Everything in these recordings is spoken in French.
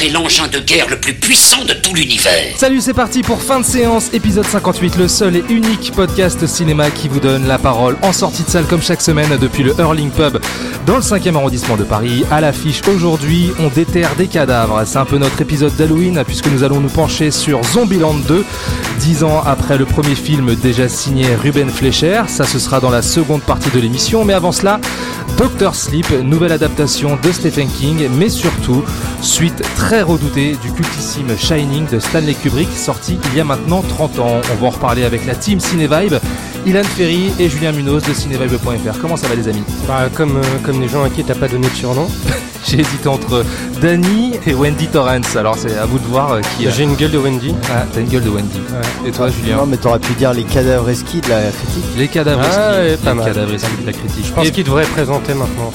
C'est l'engin de guerre le plus puissant de tout l'univers. Salut, c'est parti pour fin de séance, épisode 58, le seul et unique podcast cinéma qui vous donne la parole en sortie de salle comme chaque semaine depuis le Hurling Pub dans le 5e arrondissement de Paris. À l'affiche aujourd'hui, on déterre des cadavres. C'est un peu notre épisode d'Halloween puisque nous allons nous pencher sur Zombieland 2, dix ans après le premier film déjà signé Ruben Fleischer. Ça, ce sera dans la seconde partie de l'émission, mais avant cela, Doctor Sleep, nouvelle adaptation de Stephen King, mais surtout, suite très redoutée du cultissime Shining de Stanley Kubrick, sorti il y a maintenant 30 ans. On va en reparler avec la team Cinevibe, Ilan Ferry et Julien Munoz de cinevibe.fr. Comment ça va les amis? Bah, comme, euh, comme les gens à qui t'as pas donné de surnom. J'ai hésité entre Danny et Wendy Torrance, alors c'est à vous de voir euh, qui... J'ai une gueule de Wendy. Ah, t'as une gueule de Wendy. Et toi Julien? Non, mais t'aurais pu dire les cadavres esquis de la critique. Les cadavres Ah, esquis, ouais, pas les mal. cadavres esquis de la critique. Je pense Et- qu'il devrait présenter maintenant.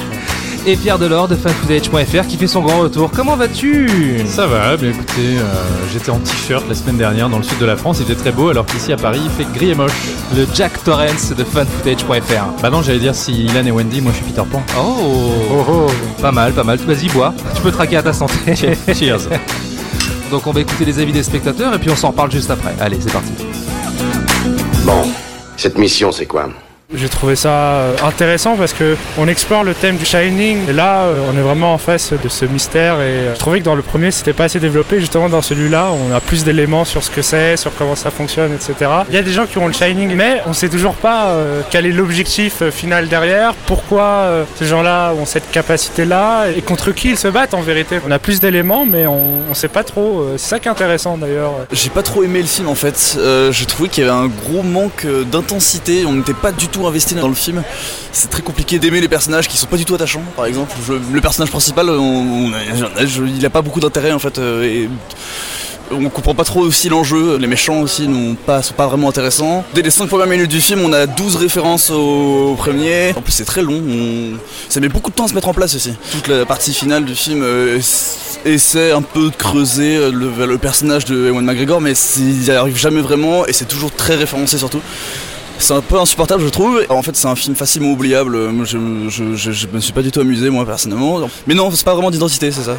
Et Pierre Delors de fanfootage.fr qui fait son grand retour. Comment vas-tu? Ça va, bien écoutez, euh, j'étais en t-shirt la semaine dernière dans le sud de la France, il était très beau, alors qu'ici à Paris il fait gris et moche. Le Jack Torrance de fanfootage.fr. Bah non, j'allais dire si Ilan et Wendy, moi je suis Peter Pan. Oh, Oh oh Pas mal, pas mal. Vas-y, bois. Tu peux traquer à ta santé. Cheers. Donc on va écouter les avis des spectateurs et puis on s'en reparle juste après. Allez, c'est parti. Bon, cette mission c'est quoi? J'ai trouvé ça euh, intéressant parce que on explore le thème du Shining et là euh, on est vraiment en face de ce mystère et euh, je trouvais que dans le premier c'était pas assez développé justement dans celui-là on a plus d'éléments sur ce que c'est, sur comment ça fonctionne etc. Il y a des gens qui ont le Shining mais on sait toujours pas quel est l'objectif final derrière, pourquoi ces gens-là ont cette capacité-là et contre qui ils se battent en vérité. On a plus d'éléments mais on, on sait pas trop, c'est ça qui est intéressant d'ailleurs. J'ai pas trop aimé le film en fait. Euh, J'ai trouvé qu'il y avait un gros manque d'intensité. On n'était pas du tout investi dans le film. C'est très compliqué d'aimer les personnages qui sont pas du tout attachants. Par exemple, le personnage principal, on- on a- il a pas beaucoup d'intérêt en fait. euh, et on comprend pas trop aussi l'enjeu. Les méchants aussi n'ont pas, sont pas vraiment intéressants. Dès les 5 premières minutes du film, on a 12 références au, premier. En plus, c'est très long. On- Ça met beaucoup de temps à se mettre en place aussi. Toute la partie finale du film euh, essaie un peu de creuser euh, le, le personnage de Ewan McGregor, mais il n'y arrive jamais vraiment et c'est toujours très référencé surtout. C'est un peu insupportable, je trouve. En fait, c'est un film facilement oubliable. Je me suis pas du tout amusé, moi, personnellement. Mais non, c'est pas vraiment d'identité, c'est ça.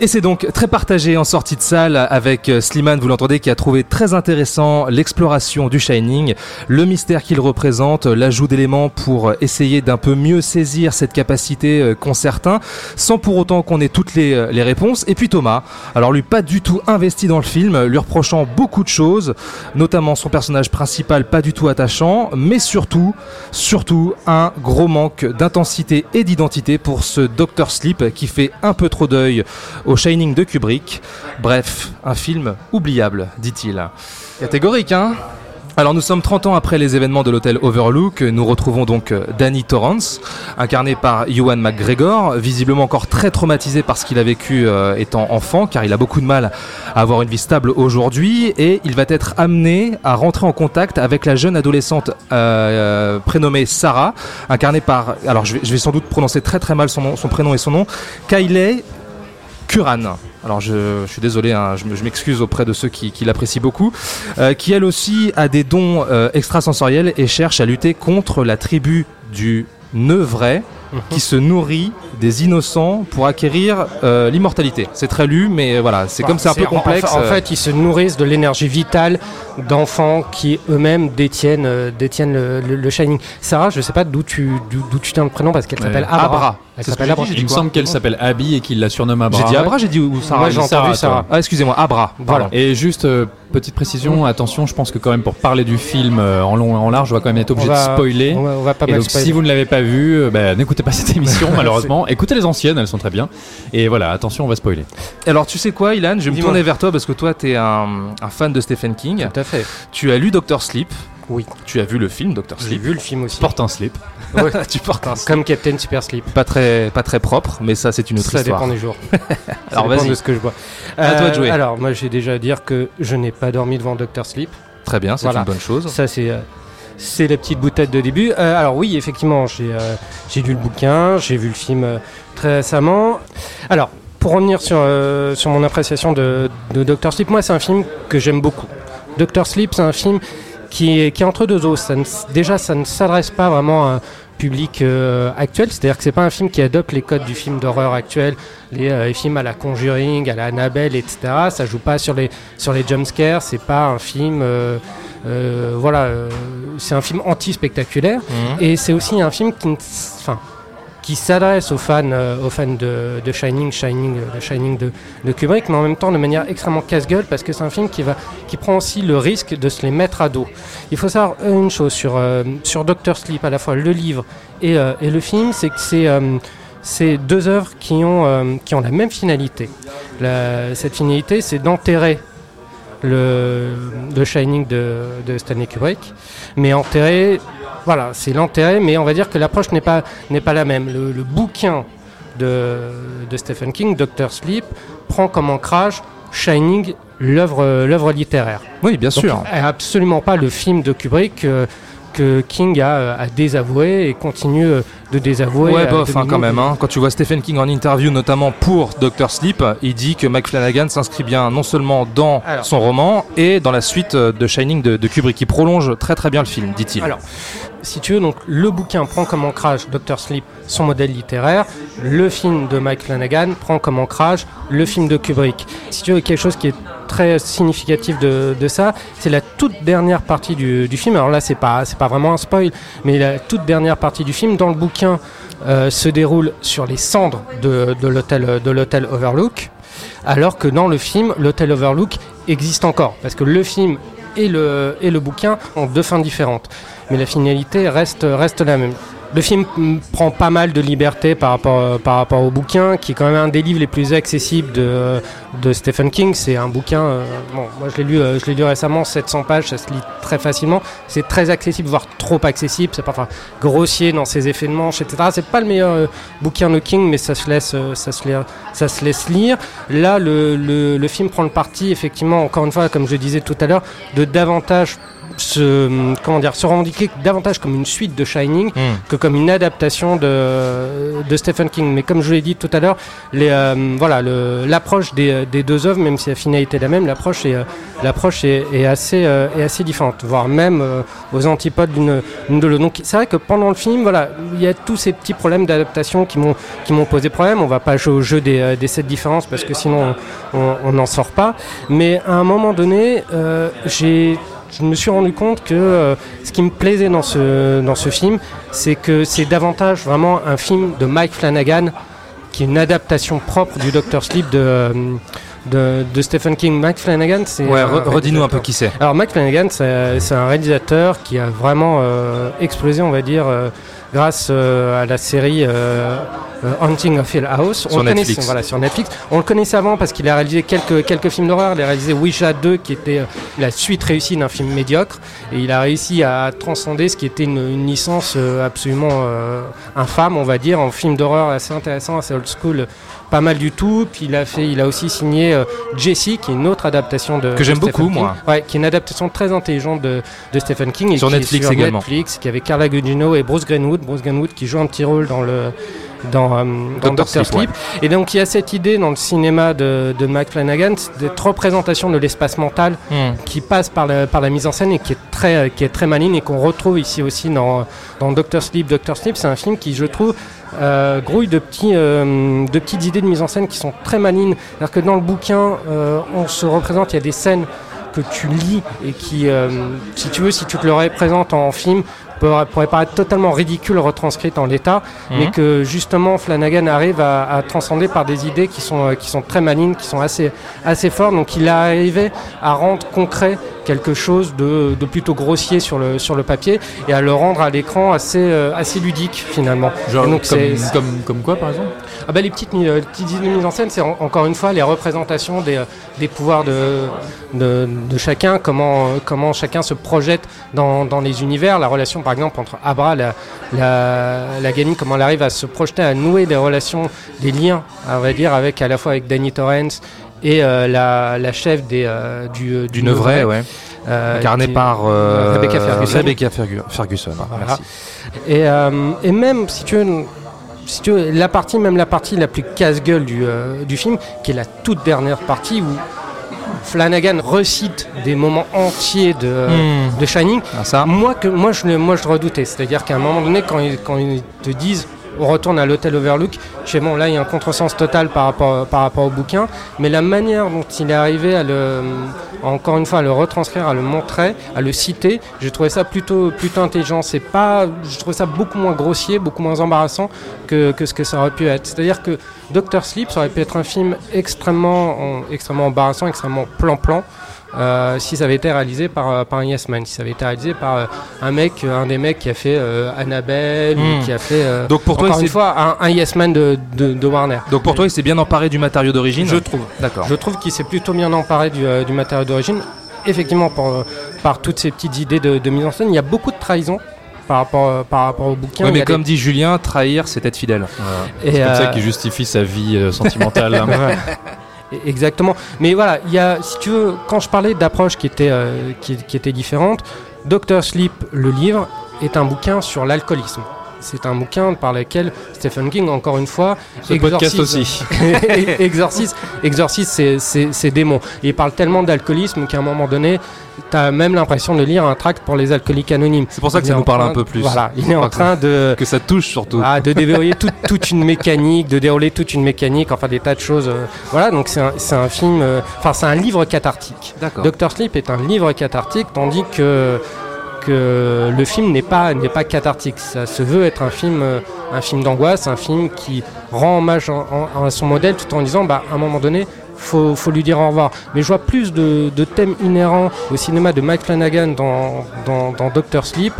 Et c'est donc très partagé en sortie de salle avec euh, Slimane, vous l'entendez, qui a trouvé très intéressant l'exploration du Shining, le mystère qu'il représente, l'ajout d'éléments pour essayer d'un peu mieux saisir cette capacité euh, qu'ont certains, sans pour autant qu'on ait toutes les, euh, les réponses. Et puis Thomas, alors lui pas du tout investi dans le film, lui reprochant beaucoup de choses, notamment son personnage principal pas du tout attachant, mais surtout, surtout un gros manque d'intensité et d'identité pour ce Dr Sleep qui fait un peu trop d'œil au Shining de Kubrick. Bref, un film oubliable, dit-il. Catégorique, hein? Alors nous sommes 30 ans après les événements de l'hôtel Overlook, nous retrouvons donc euh, Danny Torrance, incarné par Ewan McGregor, visiblement encore très traumatisé par ce qu'il a vécu euh, étant enfant, car il a beaucoup de mal à avoir une vie stable aujourd'hui, et il va être amené à rentrer en contact avec la jeune adolescente euh, prénommée Sarah, incarnée par, alors je vais, sans doute prononcer très très mal son, son prénom et son nom, Kylie Curran. Alors je, je suis désolé, hein, je, me- je m'excuse auprès de ceux qui, qui l'apprécient beaucoup, euh, qui elle aussi a des dons euh, extrasensoriels et cherche à lutter contre la tribu du Neuvray qui se nourrit des innocents pour acquérir euh, l'immortalité. C'est très lu, mais voilà, c'est comme c'est un peu complexe. En, euh, fait, ils se nourrissent de l'énergie vitale d'enfants qui eux-mêmes détiennent, euh, détiennent le, le- le Shining. Sarah, je sais pas d'où tu, d'où d'où tu tiens le prénom parce qu'elle s'appelle Abra. Abra. Elle s'appelle Abra. Il me semble qu'elle s'appelle Abby et qu'il la surnomme Abra. J'ai dit Abra, j'ai dit ou Sarah j'ai entendu. Sarah. Ah, excusez-moi, Abra. Voilà. Et juste euh, petite précision, attention, je pense que quand même pour parler du film euh, en long et en large, on va quand même être obligé va- de spoiler. On va, on va pas Et donc spoiler. si vous ne l'avez pas vu, euh, bah, n'écoutez pas cette émission malheureusement. Écoutez les anciennes, elles sont très bien. Et voilà, attention, on va spoiler. Alors tu sais quoi, Ilan, je vais me tourner vers toi parce que toi, tu es un, un fan de Stephen King. Tout à fait. Tu as lu Doctor Sleep. Oui. Tu as vu le film Doctor J'ai Sleep. vu le film aussi. Porte un slip. Ouais. tu portes un Comme Captain Super Sleep. pas très pas très propre, mais ça c'est une autre Ça histoire. dépend des jours. Alors, Ça dépend vas-y. de ce que je bois. À toi de jouer. Alors, moi, j'ai déjà à dire que je n'ai pas dormi devant Doctor Sleep. Très bien, c'est Voilà. une bonne chose. Ça, c'est. euh, c'est la petite boutade de début. Euh, alors oui, effectivement, j'ai euh, j'ai lu le bouquin, j'ai vu le film euh, très récemment. Alors, pour revenir sur, euh, sur mon appréciation de, de Doctor Sleep, moi c'est un film que j'aime beaucoup. Doctor Sleep, c'est un film qui est, qui est entre deux os. Ça ne s- déjà, ça ne s'adresse pas vraiment à un public euh, actuel, c'est-à-dire que c'est pas un film qui adopte les codes du film d'horreur actuel, les, euh, les films à la Conjuring, à la Annabelle, etc. Ça joue pas sur les sur les jumpscares, c'est pas un film euh, voilà, c'est un film anti-spectaculaire et c'est aussi un film qui, enfin, qui s'adresse aux fans, euh, aux fans de, de Shining, Shining, euh, de Shining de, Kubrick, mais en même temps de manière extrêmement casse-gueule parce que c'est un film qui va, qui prend aussi le risque de se les mettre à dos. Il faut savoir une chose sur euh, sur Doctor Sleep, à la fois le livre et, euh, et le film, c'est que c'est euh, c'est deux œuvres qui ont euh, qui ont la même finalité. Cette finalité, c'est d'enterrer le, le Shining de, de Stanley Kubrick, mais enterrer, voilà, c'est l'enterrer, mais on va dire que l'approche n'est pas, n'est pas la même. Le, le bouquin de, de Stephen King, Doctor Sleep, prend comme ancrage Shining, l'œuvre, l'œuvre littéraire. Oui, bien sûr. et absolument pas le film de Kubrick euh, que King a, a désavoué et continue euh, de désavouer. Ouais, à bof, hein, quand même. hein. Quand tu vois Stephen King en interview, notamment pour Doctor Sleep, il dit que Mike Flanagan s'inscrit bien non seulement dans Alors. son roman et dans la suite euh, de Shining de, de Kubrick, qui prolonge très très bien le film, dit-il. Alors, si tu veux, le bouquin prend comme ancrage Doctor Sleep, son modèle littéraire. Le film de Mike Flanagan prend comme ancrage le film de Kubrick. Si tu veux, quelque chose qui est très significatif de, ça, c'est la toute dernière partie du, film. Alors là, c'est pas pas vraiment un spoil, mais la toute dernière partie du film dans le bouquin euh, se déroule sur les cendres de, l'hôtel Overlook, alors que dans le film, l'hôtel Overlook existe encore, parce que le film et le bouquin ont deux fins différentes. Mais la finalité reste, reste la même. Le film prend pas mal de liberté par rapport, euh, par rapport au bouquin, qui est quand même un des livres les plus accessibles de, de Stephen King. C'est un bouquin, euh, bon, moi je l'ai lu, euh, je l'ai lu récemment, 700 pages, ça se lit très facilement. C'est très accessible, voire trop accessible. C'est parfois grossier dans ses effets de manche, etc. C'est pas le meilleur euh, bouquin de King, mais ça se laisse, euh, ça se laisse, ça se laisse lire. Là, le, le, le film prend le parti, effectivement, encore une fois, comme je disais tout à l'heure, de davantage se, comment dire, se revendiquer davantage comme une suite de Shining Hmm. que comme une adaptation de, de Stephen King. Mais comme je l'ai dit tout à l'heure, les, euh, voilà, l'approche des, des deux œuvres, même si la finalité est la même, l'approche est, euh, l'approche est, est assez, euh, est assez différente, voire même euh, aux antipodes d'une d'une de l'autre. Donc c'est vrai que pendant le film, voilà, il y a tous ces petits problèmes d'adaptation qui m'ont qui m'ont posé problème. On va pas jouer au jeu des, des sept différences parce que sinon on n'en sort pas. Mais à un moment donné, j'ai je me suis rendu compte que euh, ce qui me plaisait dans ce, dans ce film, c'est que c'est davantage vraiment un film de Mike Flanagan, qui est une adaptation propre du Doctor Sleep de, euh, de, de Stephen King. Mike Flanagan, c'est. Ouais, redis-nous un peu qui c'est. alors Mike Flanagan, c'est un réalisateur qui a vraiment euh, explosé, on va dire, euh, grâce à la série euh, euh, Haunting of Hill House. Sur le connaissait- Netflix. voilà, sur Netflix. On le connaissait avant parce qu'il a réalisé quelques, quelques films d'horreur. Il a réalisé Ouija 2, qui était euh, la suite réussie d'un film médiocre. Et il a réussi à transcender ce qui était une, une licence euh, absolument euh, infâme, on va dire, en film d'horreur assez intéressant, assez old school. Pas mal du tout. Puis il a fait, il a aussi signé euh, Jessie, qui est une autre adaptation de Que j'aime beaucoup, King. moi. Ouais, qui est une adaptation très intelligente de, de Stephen King. Et Sur qui est Netflix sur également. Netflix, qui avait Carla Gugino et Bruce Greenwood. Bruce Greenwood qui joue un petit rôle dans le dans, euh, dans. Doctor Sleep. Et donc il y a cette idée dans le cinéma de, de Mike Flanagan d'être représentation de l'espace mental Hmm. qui passe par la, par la mise en scène et qui est très, euh, qui est très maligne et qu'on retrouve ici aussi dans, dans Doctor Sleep. Doctor Sleep, c'est un film qui, je trouve, euh, grouille de, petits, euh, de petites idées de mise en scène qui sont très malignes. C'est-à-dire que dans le bouquin, on se représente, il y a des scènes que tu lis et qui, euh, si tu veux, si tu te le représentes en film, pourrait, paraître totalement ridicule retranscrite en l'état, mais Mhm. que justement Flanagan arrive à, à transcender par des idées qui sont, euh, qui sont très malignes, qui sont assez, assez fortes. Donc il a arrivé à rendre concret quelque chose de, de plutôt grossier sur le, sur le papier et à le rendre à l'écran assez, euh, assez ludique finalement. Genre, donc, comme, c'est- comme, comme quoi, par exemple? Ah bah, les petites, euh, les petites idées de mise en scène, c'est en- encore une fois les représentations des, euh, des pouvoirs de, de, de chacun, comment, comment chacun se projette dans, dans les univers, la relation par exemple entre Abra, la, la, la gamine, comment elle arrive à se projeter, à nouer des relations, des liens, à vrai dire, avec à la fois avec Danny Torrance et euh, la, la chef des, euh, du, euh, Du Nevray, ouais. euh, Incarné qui- par Rebecca Ferguson. Rebecca Fergu- Ferguson. Voilà. Merci. Et, et même si tu veux, si tu veux, la partie, même la partie la plus casse-gueule du, euh, du film, qui est la toute dernière partie où Flanagan recite des moments entiers de, Hmm. de Shining. Ah, ça. Moi, que, moi, je, le- moi, je redoutais. C'est-à-dire qu'à un moment donné, quand ils, quand ils te disent on retourne à l'hôtel Overlook, bon, là, il y a un contresens total par rapport, au bouquin, mais la manière dont il est arrivé à le, encore une fois, à le retranscrire, à le montrer, à le citer, j'ai trouvé ça plutôt, plutôt intelligent. C'est pas, je trouve ça beaucoup moins grossier, beaucoup moins embarrassant que, ce que ça aurait pu être. C'est-à-dire que Doctor Sleep, ça aurait pu être un film extrêmement, en- extrêmement embarrassant, extrêmement plan-plan. Euh, si ça avait été réalisé par, euh, par un Yes Man, si ça avait été réalisé par euh, un mec, un des mecs qui a fait euh, Annabelle, Hmm. ou qui a fait, euh, Donc pour toi, encore c'est- une fois, un, un Yes Man de, de, de Warner. Donc pour toi, il s'est bien emparé du matériau d'origine Je trouve. D'accord. Je trouve qu'il s'est plutôt bien emparé du, euh, du matériau d'origine. Effectivement, pour, euh, par toutes ces petites idées de, de mise en scène, il y a beaucoup de trahison par rapport, par rapport au bouquin. Ouais, y mais comme des- dit Julien, trahir, c'est être fidèle. et, C'est comme ça euh, qu'il justifie sa vie euh, sentimentale. hein. Ouais. E- Exactement. Mais voilà, il y a, si tu veux, quand je parlais d'approche qui était, euh, qui, était différente, Doctor Sleep, le livre, est un bouquin sur l'alcoolisme. C'est un bouquin par lequel Stephen King, encore une fois, Ce podcast aussi. exorcise, exorcise ses, ses- ses démons. Et il parle tellement d'alcoolisme qu'à un moment donné, tu as même l'impression de lire un tract pour les alcooliques anonymes. C'est pour ça que Il ça nous parle un peu plus. Voilà, il est en train de, Que ça touche surtout. ah, de déverrouiller toute, toute une mécanique, de dérouler toute une mécanique, enfin des tas de choses. euh, voilà, donc c'est un, c'est un film, euh, enfin c'est un livre cathartique. D'accord. Doctor Sleep est un livre cathartique, tandis que, le film n'est pas, n'est pas cathartique. Ça se veut être un film, euh, d'angoisse, un film qui rend hommage à son modèle tout en disant, bah, à un moment donné, faut, faut lui dire au revoir. Mais je vois plus de, de thèmes inhérents au cinéma de Mike Flanagan dans, dans, dans Doctor Sleep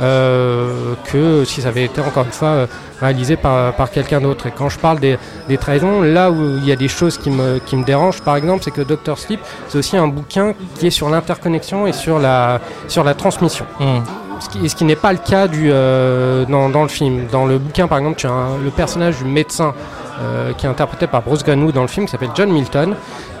euh, que si ça avait été encore une fois euh, réalisé par, par quelqu'un d'autre. Et quand je parle des, des trahisons, là où il y a des choses qui me, qui me dérangent, par exemple, c'est que Doctor Sleep, c'est aussi un bouquin qui est sur l'interconnexion et sur la, sur la transmission. Hmm. Ce qui, ce qui n'est pas le cas du, euh, dans, dans le film. Dans le bouquin, par exemple, tu as un- le personnage du médecin euh, qui est interprété par Bruce Granwood dans le film, qui s'appelle John Milton,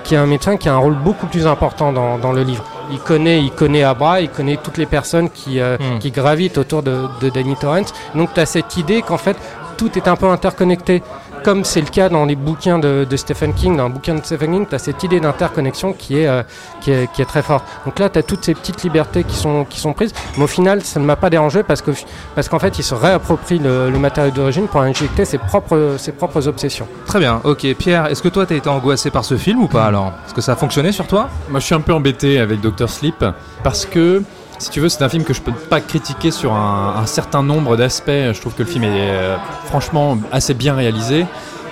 qui est un médecin qui a un rôle beaucoup plus important dans, dans le livre. Il connaît, il connaît Abra, il connaît toutes les personnes qui, euh, Mm. qui gravitent autour de, de Danny Torrance. Donc tu as cette idée qu'en fait, tout est un peu interconnecté. Comme c'est le cas dans les bouquins de, de Stephen King, dans un bouquin de Stephen King, tu as cette idée d'interconnexion qui, est, euh, qui, est, qui est très forte. Donc là, tu as toutes ces petites libertés qui sont, qui sont prises. Mais au final, ça ne m'a pas dérangé parce qu'en parce qu'en fait, il se réapproprie le, le matériau d'origine pour injecter ses propres, ses propres obsessions. Très bien, ok. Pierre, est-ce que toi t'as été angoissé par ce film ou pas alors? Est-ce que ça a fonctionné sur toi? Moi, je suis un peu embêté avec Doctor Sleep parce que, si tu veux, c'est un film que je peux pas critiquer sur un, certain nombre d'aspects. Je trouve que le film est euh, franchement assez bien réalisé.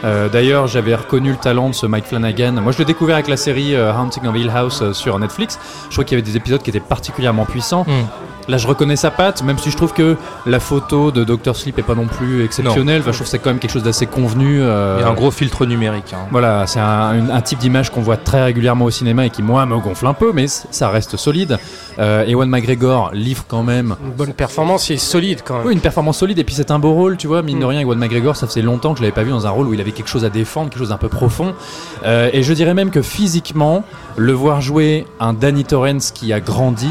Euh, D'ailleurs, j'avais reconnu le talent de ce Mike Flanagan. Moi, je l'ai découvert avec la série euh, Haunting of Hill House euh, sur Netflix. Je trouve qu'il y avait des épisodes qui étaient particulièrement puissants. Hmm. Là, je reconnais sa patte, même si je trouve que la photo de Doctor Sleep est pas non plus exceptionnelle. Enfin, je trouve que c'est quand même quelque chose d'assez convenu. euh, Il y a un gros filtre numérique. hein. voilà, c'est un, type d'image qu'on voit très régulièrement au cinéma et qui, moi, me gonfle un peu, mais ça reste solide. Euh, Ewan McGregor livre quand même. Une bonne performance et solide quand même. Oui, une performance solide, et puis c'est un beau rôle, tu vois. Mine de Mm. rien, Ewan McGregor, ça faisait longtemps que je l'avais pas vu dans un rôle où il avait quelque chose à défendre, quelque chose d'un peu profond. Euh, et je dirais même que physiquement, le voir jouer un Danny Torrance qui a grandi,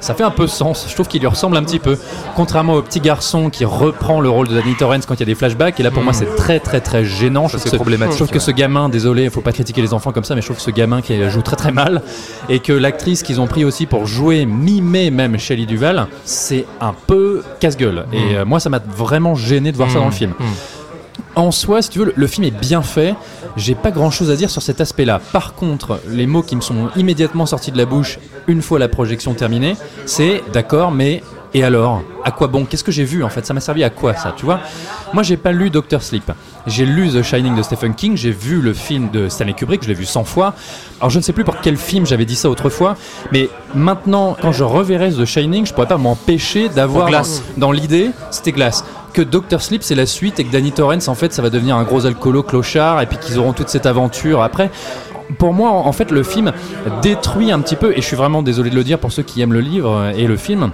ça fait un peu sens. Je trouve qu'il lui ressemble un petit peu. Contrairement au petit garçon qui reprend le rôle de Danny Torrance quand il y a des flashbacks, et là pour Mm. moi c'est très très très gênant. Je trouve ce- problématique. je trouve que ce gamin, désolé, faut pas critiquer les enfants comme ça, mais je trouve que ce gamin qui joue très très mal et que l'actrice qu'ils ont pris aussi pour jouer, mimer même Shelley Duval, c'est un peu casse-gueule. Et euh, moi, ça m'a vraiment gêné de voir ça dans le film. En soi, si tu veux, le, film est bien fait. J'ai pas grand chose à dire sur cet aspect-là. Par contre, les mots qui me sont immédiatement sortis de la bouche une fois la projection terminée, c'est d'accord, mais et alors? À quoi bon? Qu'est-ce que j'ai vu en fait? Ça m'a servi à quoi ça Tu vois? Moi, j'ai pas lu Doctor Sleep. J'ai lu The Shining de Stephen King. J'ai vu le film de Stanley Kubrick. Je l'ai vu 100 fois. Alors, je ne sais plus pour quel film j'avais dit ça autrefois, mais maintenant, quand je reverrai The Shining, je pourrais pas m'empêcher d'avoir Glass. dans l'idée, c'était Glass. Que Doctor Sleep c'est la suite et que Danny Torrance en fait ça va devenir un gros alcoolo clochard et puis qu'ils auront toute cette aventure après. Pour moi en fait le film détruit un petit peu et je suis vraiment désolé de le dire pour ceux qui aiment le livre et le film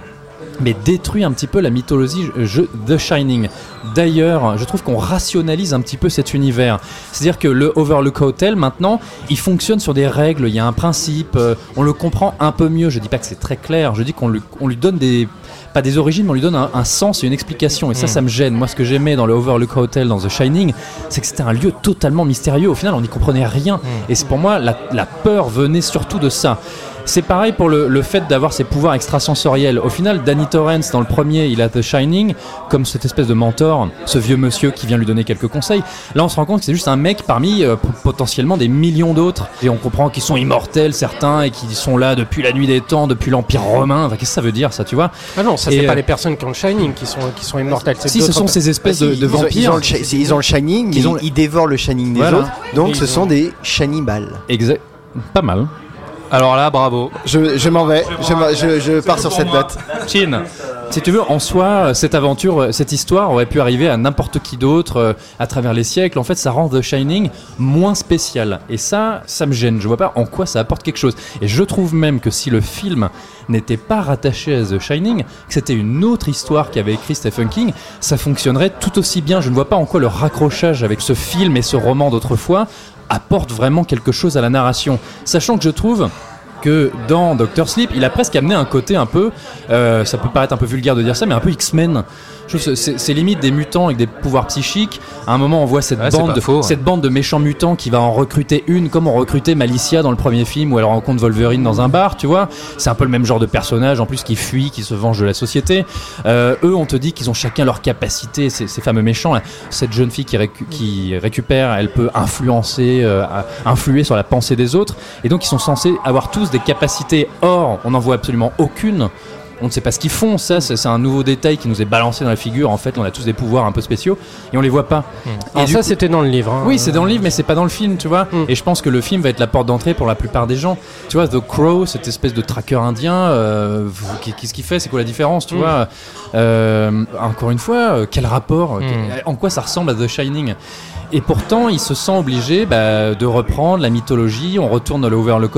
mais détruit un petit peu la mythologie jeu The Shining. D'ailleurs, je trouve qu'on rationalise un petit peu cet univers. C'est-à-dire que le Overlook Hotel, maintenant, il fonctionne sur des règles, il y a un principe, euh, on le comprend un peu mieux. Je dis pas que c'est très clair, je dis qu'on lui, on lui donne des pas des origines, mais on lui donne un, un sens et une explication. Et ça, Mm. ça me gêne. Moi, ce que j'aimais dans le Overlook Hotel, dans The Shining, c'est que c'était un lieu totalement mystérieux. Au final, on n'y comprenait rien. Et c'est pour moi, la, la peur venait surtout de ça. C'est pareil pour le, le fait d'avoir ces pouvoirs extrasensoriels. Au final, Danny Torrance, dans le premier, il a The Shining, comme cette espèce de mentor, ce vieux monsieur qui vient lui donner quelques conseils. Là, on se rend compte que c'est juste un mec parmi euh, potentiellement des millions d'autres. Et on comprend qu'ils sont immortels, certains, et qu'ils sont là depuis la nuit des temps, depuis l'Empire romain. Enfin, qu'est-ce que ça veut dire, ça, tu vois? Ah non, ça c'est pas euh, les personnes qui ont le Shining qui sont, qui sont Si, ce sont ces espèces de, Bah, si, de ils ont- vampires. Ils ont, le, shi- ils ont le Shining, Ils mais ont- ils dévorent le Shining des Voilà. autres. Donc Et ce sont ont- des Shinibals. Exact. Pas mal. Alors là, bravo. Je, je m'en vais, je, m'en- je, je pars sur cette note. Chin. Si tu veux, en soi, cette aventure, cette histoire aurait pu arriver à n'importe qui d'autre euh, à travers les siècles. En fait, ça rend The Shining moins spécial. Et ça, ça me gêne. Je vois pas en quoi ça apporte quelque chose. Et je trouve même que si le film n'était pas rattaché à The Shining, que c'était une autre histoire qu'avait écrit Stephen King, ça fonctionnerait tout aussi bien. Je ne vois pas en quoi le raccrochage avec ce film et ce roman d'autrefois apporte vraiment quelque chose à la narration. Sachant que je trouve que dans Doctor Sleep, il a presque amené un côté un peu, euh, ça peut paraître un peu vulgaire de dire ça, mais un peu X-Men. C'est limite des mutants avec des pouvoirs psychiques. À un moment, on voit cette, Ouais, bande, pas faux, ouais. cette bande de méchants mutants qui va en recruter une, comme on recrutait Malicia dans le premier film où elle rencontre Wolverine dans un bar, tu vois. C'est un peu le même genre de personnage, en plus qui fuit, qui se venge de la société. Euh, eux, on te dit qu'ils ont chacun leur capacité, ces, ces fameux méchants. là. Cette jeune fille qui, récu- qui récupère, elle peut influencer, euh, influer sur la pensée des autres. Et donc, ils sont censés avoir tous des capacités. Or, on n'en voit absolument aucune. On ne sait pas ce qu'ils font, ça, c'est un nouveau détail qui nous est balancé dans la figure. En fait, on a tous des pouvoirs un peu spéciaux et on les voit pas. Et Alors ça coup- c'était dans le livre. hein. oui, c'est dans le livre, mais c'est pas dans le film, tu vois. Mm. Et je pense que le film va être la porte d'entrée pour la plupart des gens. Tu vois, The Crow, cette espèce de tracker indien, euh, qu'est-ce qu'il fait C'est quoi la différence, tu Mm. vois? Euh, Encore une fois, euh, quel rapport? Mm. Quel- En quoi ça ressemble à The Shining? Et pourtant, il se sent obligé bah, de reprendre la mythologie. On retourne le Overlook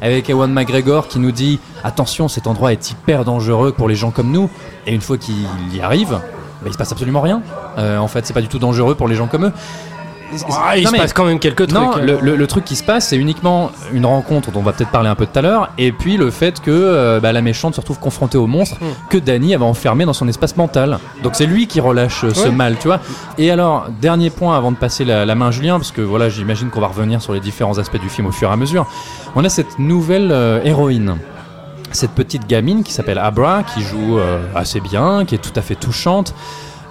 avec Ewan McGregor qui nous dit attention, cet endroit est hyper dangereux pour les gens comme nous. Et une fois qu'il y arrive, bah, il se passe absolument rien. Euh, en fait, c'est pas du tout dangereux pour les gens comme eux. Ah, il Non, se mais- passe quand même quelques trucs. non, le, le- le truc qui se passe, c'est uniquement une rencontre dont on va peut-être parler un peu tout à l'heure, et puis le fait que euh, bah, la méchante se retrouve confrontée au monstre Hmm. que Danny avait enfermé dans son espace mental. Donc c'est lui qui relâche euh, ce Ouais. mal, tu vois. Et alors, dernier point avant de passer la, la main à Julien, parce que voilà, j'imagine qu'on va revenir sur les différents aspects du film au fur et à mesure. On a cette nouvelle euh, héroïne. Cette petite gamine qui s'appelle Abra, qui joue euh, assez bien, qui est tout à fait touchante.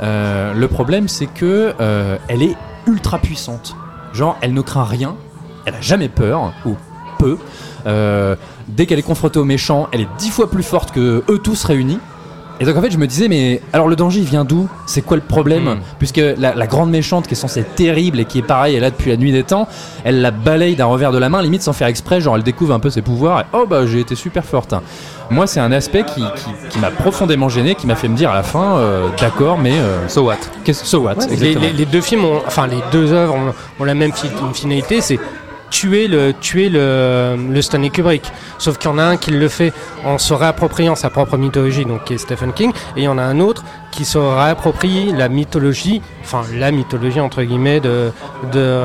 Euh, le problème, c'est que euh, elle est ultra puissante. Genre, elle ne craint rien, elle a jamais peur, ou peu. Euh, dès qu'elle est confrontée aux méchants, elle est dix fois plus forte que eux tous réunis. Et donc en fait je me disais mais alors le danger il vient d'où? C'est quoi le problème Hmm. Puisque la, la grande méchante qui est censée être terrible et qui est pareil elle est là depuis la nuit des temps, elle la balaye d'un revers de la main limite sans faire exprès, genre elle découvre un peu ses pouvoirs et oh bah j'ai été super forte. Moi c'est un aspect qui, qui, qui m'a profondément gêné, qui m'a fait me dire à la fin euh, d'accord mais euh, So what? so what Ouais, les, exactement. les- les deux films, ont, enfin les deux œuvres ont, ont la même fi- finalité, c'est tuer le tuer le, le Stanley Kubrick. Sauf qu'il y en a un qui le fait en se réappropriant sa propre mythologie, donc qui est Stephen King, et il y en a un autre qui se réapproprie la mythologie, enfin la mythologie entre guillemets de de,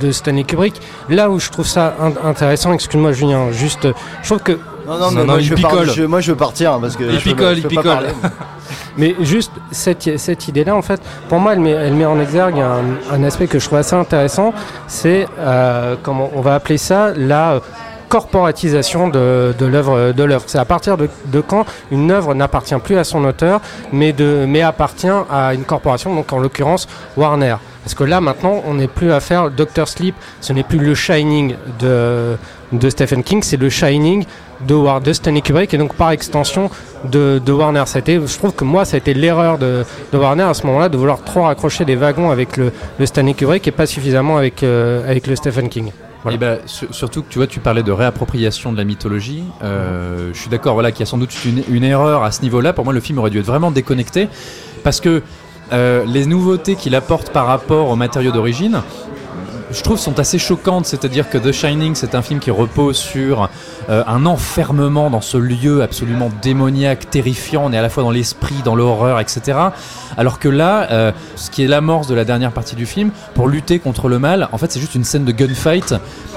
de Stanley Kubrick. Là où je trouve ça in- intéressant, excuse-moi Julien, juste, je trouve que Non, non, mais Non, moi, non, il je veux par- picole. je- moi je veux partir hein, parce que Il je peux- picole, je il peux pas picole. parler. Mais juste cette, cette idée-là, en fait, pour moi, elle met, elle met en exergue un, un aspect que je trouve assez intéressant. C'est, euh, comment on va appeler ça, la corporatisation de, l'œuvre. C'est à partir de, quand une œuvre n'appartient plus à son auteur, mais, appartient à une corporation, donc en l'occurrence Warner. Parce que là, maintenant, on n'est plus à faire Doctor Sleep. Ce n'est plus le Shining de, Stephen King, c'est le Shining de, Stanley Kubrick et donc par extension de, Warner. Ça a été, je trouve que moi, ça a été l'erreur de, Warner à ce moment-là de vouloir trop raccrocher les wagons avec le, le Stanley Kubrick et pas suffisamment avec, euh, avec le Stephen King. Bah, sur- surtout que tu vois, tu parlais de réappropriation de la mythologie. Euh, je suis d'accord, voilà, qu'il y a sans doute une, une erreur à ce niveau-là. Pour moi, le film aurait dû être vraiment déconnecté parce que euh, les nouveautés qu'il apporte par rapport aux matériaux d'origine, je trouve, sont assez choquantes. C'est-à-dire que The Shining, c'est un film qui repose sur euh, un enfermement dans ce lieu absolument démoniaque, terrifiant. On est à la fois dans l'esprit, dans l'horreur, etc. Alors que là, euh, ce qui est l'amorce de la dernière partie du film, pour lutter contre le mal, en fait, c'est juste une scène de gunfight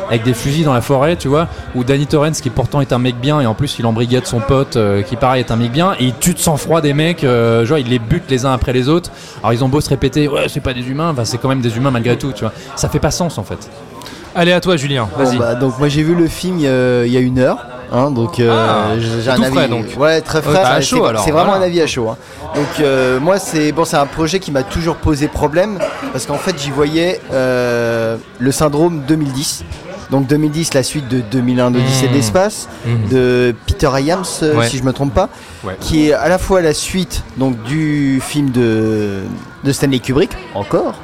avec des fusils dans la forêt, tu vois, où Danny Torrance, qui pourtant est un mec bien, et en plus il embrigade son pote, euh, qui pareil est un mec bien, et il tue de sang-froid des mecs, euh, genre il les bute les uns après les autres. Alors ils ont beau se répéter, ouais, c'est pas des humains, bah, c'est quand même des humains malgré tout, tu vois. Ça fait pas sens en fait. Allez, à toi, Julien. Bon, Vas-y. bah, donc moi j'ai vu le film il y a- il y a une heure. hein, donc euh, Ah, j'ai un tout avis frais, donc. ouais très frais Ouais, à c'est- chaud, alors, c'est vraiment voilà. un avis à chaud hein. donc euh, moi c'est bon c'est un projet qui m'a toujours posé problème parce qu'en fait j'y voyais euh, le syndrome 2010 donc 2010 la suite de 2001 d'Odyssée Mmh. de l'espace Mhm. de Peter Iams euh, Ouais. si je me trompe pas Ouais. qui est à la fois la suite donc du film de, de Stanley Kubrick encore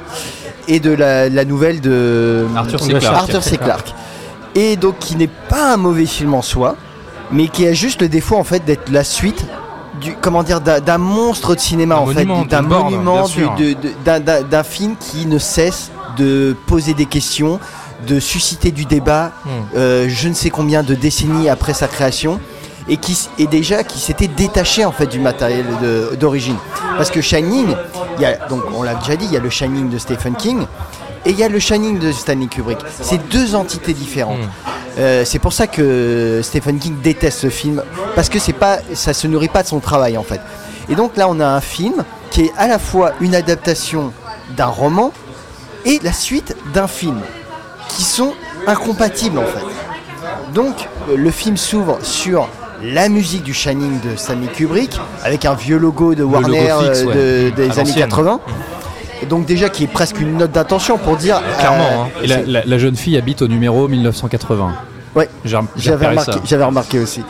et de la, la nouvelle de Arthur C. Clarke. Arthur C. Clarke. Et donc qui n'est pas un mauvais film en soi, mais qui a juste le défaut en fait d'être la suite du comment dire d'un monstre de cinéma en fait, d'un monument, du- d'un film qui ne cesse de poser des questions, de susciter du débat, Hmm. euh, je ne sais combien de décennies après sa création. Et qui et déjà qui s'était détaché en fait du matériel d'origine. Parce que Shining, il y a, donc on l'a déjà dit, il y a le Shining de Stephen King et il y a le Shining de Stanley Kubrick. C'est deux entités différentes. Euh, c'est pour ça que Stephen King déteste ce film parce que c'est pas, ça se nourrit pas de son travail en fait. Et donc là, on a un film qui est à la fois une adaptation d'un roman et la suite d'un film qui sont incompatibles en fait. Donc euh, le film s'ouvre sur la musique du Shining de Stanley Kubrick avec un vieux logo de Warner logo fixe, euh, ouais. de- des années l'ancienne. 80. Et donc déjà qui est presque une note d'intention pour dire Clairement, euh, hein. Et la, la- la jeune fille habite au numéro 1980. Ouais. J'avais remarqué, ça. j'avais remarqué aussi.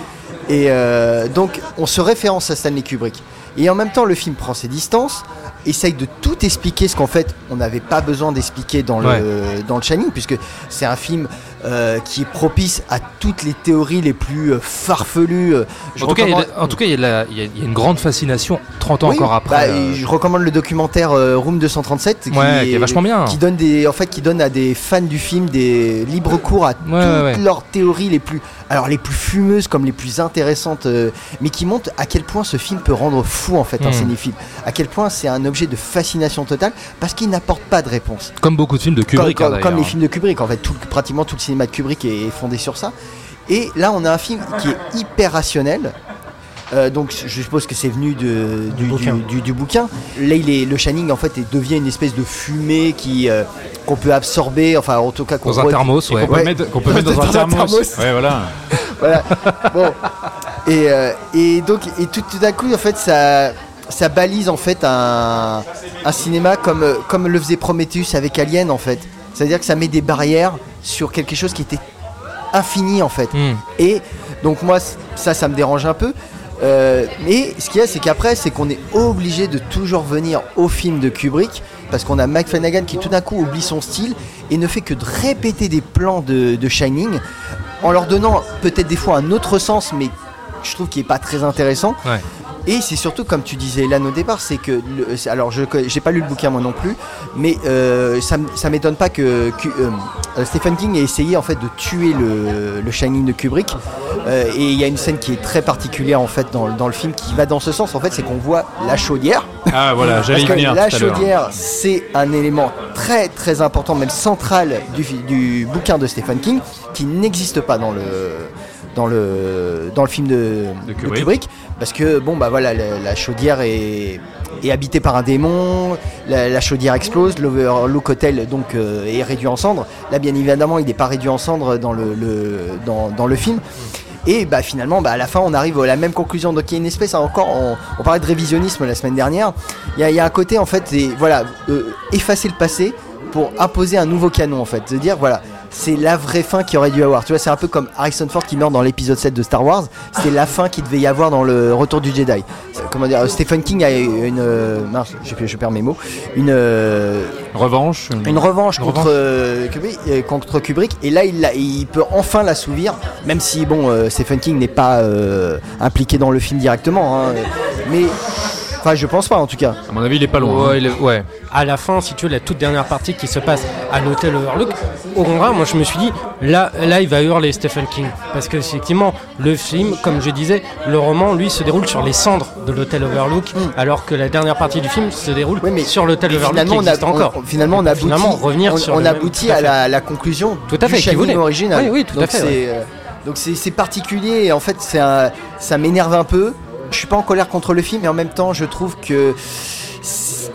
Et euh, donc, on se référence à Stanley Kubrick. Et en même temps, le film prend ses distances, essaye de tout expliquer, ce qu'en fait, on n'avait pas besoin d'expliquer dans, le, dans le Shining, puisque c'est un film euh, qui est propice à toutes les théories les plus euh, farfelues. euh. Je En tout, cas, il y a, recommande- en tout cas, il y a, la- il y a- il y a une grande fascination 30 ans Oui, encore après. bah, euh, Je recommande le documentaire Room 237 Ouais, qui est vachement bien. Qui donne des, en fait, qui donne à des fans du film des libres cours à toutes ouais, leurs théories les plus, alors les plus fumeuses comme les plus intéressantes, euh, mais qui montrent à quel point ce film peut rendre fou en fait un Mm. cinéphile. À quel point c'est un objet de fascination totale parce qu'il n'apporte pas de réponse. Comme beaucoup de films de Kubrick. comme, hein, comme- comme d'ailleurs. les films de Kubrick, en fait, tout, pratiquement tout le cinéma de Kubrick est fondé sur ça. Et là, on a un film qui est hyper rationnel. Euh, donc, je suppose que c'est venu de, du, bouquin. du- du- du bouquin. Là, il est, le Shining, en fait, il devient une espèce de fumée qui euh, qu'on peut absorber, enfin, en tout cas, qu'on Dans un thermos, ouais. Qu'on peut, Ouais. mettre, qu'on peut mettre dans Dans un un thermos. thermos. Ouais, voilà. voilà. Bon. Et, euh, et donc, et tout, tout d'un coup, en fait, ça, ça balise en fait un, un cinéma comme, comme le faisait Prometheus avec Alien, en fait. C'est-à-dire que ça met des barrières sur quelque chose qui était infini, en fait. Hmm. Et donc moi, ça, ça me dérange un peu. Euh, mais ce qu'il y a, c'est qu'après, c'est qu'on est obligé de toujours venir au film de Kubrick, parce qu'on a Mike Flanagan qui tout d'un coup oublie son style et ne fait que de répéter des plans de, de Shining, en leur donnant peut-être des fois un autre sens, mais je trouve qu'il n'est pas très intéressant. Ouais. Et c'est surtout, comme tu disais là au départ, c'est que, le- alors je j'ai pas lu le bouquin moi non plus, mais euh, ça, ça m'étonne pas que, que, euh, Stephen King ait essayé en fait de tuer le, le Shining de Kubrick. Euh, et il y a une scène qui est très particulière en fait dans, dans le film qui va dans ce sens. En fait, c'est qu'on voit la chaudière. Ah voilà, j'allais venir la tout chaudière, c'est un élément très très important, même central du bouquin de Stephen King, qui n'existe pas dans le dans le dans le film de, De de Kubrick. Parce que bon bah voilà, la, la chaudière est est habitée par un démon, la, la chaudière explose, l'Overlook Hotel donc euh, est réduit en cendres. Là, bien évidemment, il n'est pas réduit en cendres dans le, le- dans, dans le film. Et bah finalement, bah, à la fin, on arrive à la même conclusion. Donc il y a une espèce, encore, on, on parlait de révisionnisme la semaine dernière. Il y a, il y a un côté, en fait, c'est, voilà, euh, effacer le passé pour imposer un nouveau canon, en fait. De dire, voilà, c'est la vraie fin qu'il aurait dû avoir. Tu vois, c'est un peu comme Harrison Ford qui meurt dans l'épisode 7 de Star Wars. C'était la fin qu'il devait y avoir dans le Retour du Jedi. C'est- Comment dire, Stephen King a une. euh, mince, je, je perds mes mots. Une. euh, Revanche. une revanche Une contre, revanche. euh, Kubrick, euh, contre Kubrick et là il, peut enfin l'assouvir même si bon euh, Stephen King n'est pas euh, impliqué dans le film directement hein, mais Enfin, je pense pas en tout cas. À mon avis, il est pas loin. Ouais, hein. il est- ouais. à la fin, si tu veux, la toute dernière partie qui se passe à l'hôtel Overlook, au contraire, moi je me suis dit, là, là il va hurler Stephen King. Parce que effectivement, le film, comme je disais, le roman, lui, se déroule sur les cendres de l'hôtel Overlook, alors que la dernière partie du film se déroule Oui, mais- sur l'hôtel Overlook qui finalement, on, a, existe encore. on- finalement, on aboutit, finalement, revenir on, sur on le même- aboutit tout à la, la conclusion Tout à du fait, qui Shining voulait. original. Oui, oui, tout à donc fait, c'est, ouais. euh, donc c'est c'est particulier et en fait, c'est un- ça m'énerve un peu. Je suis pas en colère contre le film, mais en même temps, je trouve que c'est-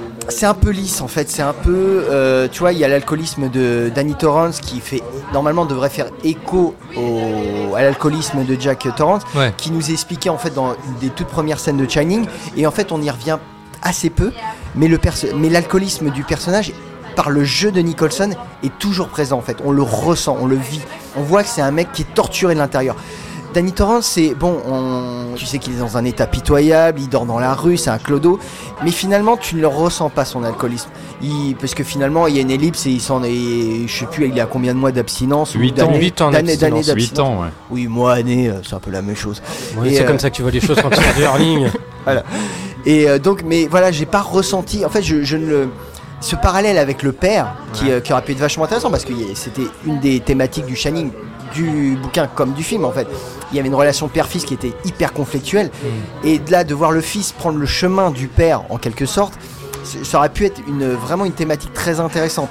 un peu lisse en fait. C'est un peu, euh, tu vois, il y a l'alcoolisme de Danny Torrance qui fait normalement devrait faire écho au, à l'alcoolisme de Jack Torrance, Ouais. qui nous expliquait en fait dans une des toutes premières scènes de Shining. Et en fait, on y revient assez peu, mais le mais l'alcoolisme du personnage par le jeu de Nicholson est toujours présent en fait. On le ressent, on le vit. On voit que c'est un mec qui est torturé de l'intérieur. Danny Torrance, c'est bon, on- tu sais qu'il est dans un état pitoyable, il dort dans la rue, c'est un clodo, mais finalement tu ne le ressens pas son alcoolisme. Il- parce que finalement il y a une ellipse et il s'en est, je sais plus, il a combien de mois d'abstinence ou Huit ans. d'années- Huit ans d'années- d'années d'abstinence. 8 d'abstinence. ans, ouais. Oui, mois, année, euh, c'est un peu la même chose. Ouais, c'est euh, comme ça que tu vois les choses quand tu fais du hurling. Et euh, donc, mais voilà, j'ai pas ressenti. En fait, je, je ne le. Ce parallèle avec le père, qui, euh, qui aurait pu être vachement intéressant parce que c'était une des thématiques du Shining, du bouquin comme du film en fait. Il y avait une relation père-fils qui était hyper conflictuelle. Et de là, de voir le fils prendre le chemin du père en quelque sorte, ça aurait pu être une, vraiment une thématique très intéressante.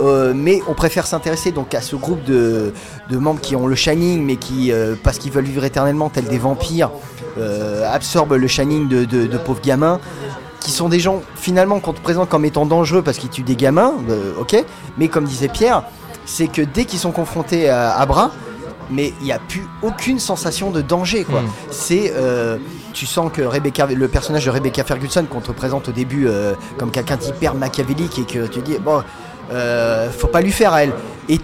Euh, mais on préfère s'intéresser donc à ce groupe de, de membres qui ont le Shining, mais qui, euh, parce qu'ils veulent vivre éternellement, tels des vampires, euh, absorbent le Shining de, de- de pauvres gamins, qui sont des gens finalement qu'on te présente comme étant dangereux parce qu'ils tuent des gamins, ok, mais comme disait Pierre, c'est que dès qu'ils sont confrontés à, à Bras, mais il n'y a plus aucune sensation de danger quoi. Mm. C'est euh, tu sens que Rebecca, le personnage de Rebecca Ferguson qu'on te présente au début euh, comme quelqu'un d'hyper machiavélique et que tu dis bon euh, faut pas lui faire à elle. Et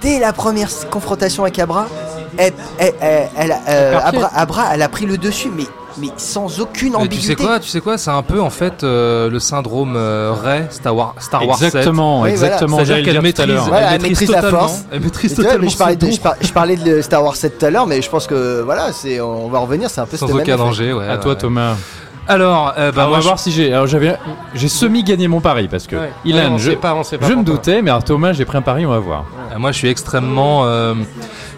dès la première confrontation avec Abra, elle, euh. Abra, Abra, elle a pris le dessus, mais, mais sans aucune Mais tu ambiguïté. sais quoi, tu sais quoi, c'est un peu en fait euh, le syndrome euh, Ray Star Wars, Star Wars 7. Exactement, Oui, voilà. exactement. C'est-à-dire qu'elle maîtrise, l'heure. Voilà, elle maîtrise la totalement, force. elle maîtrise tu vois, mais totalement je, parlais de, ce je, par- je parlais de Star Wars 7 tout à l'heure, mais je pense que voilà, c'est on va revenir, c'est un peu sans aucun danger. Ouais, À toi, ouais. Thomas. Alors, euh, bah, on va je- voir si j'ai. Alors j'avais, j'ai semi gagné mon pari parce que Ouais. Ilan, je, pas, je me doutais, mais alors Thomas, j'ai pris un pari, on va voir. euh, moi, je suis extrêmement, euh,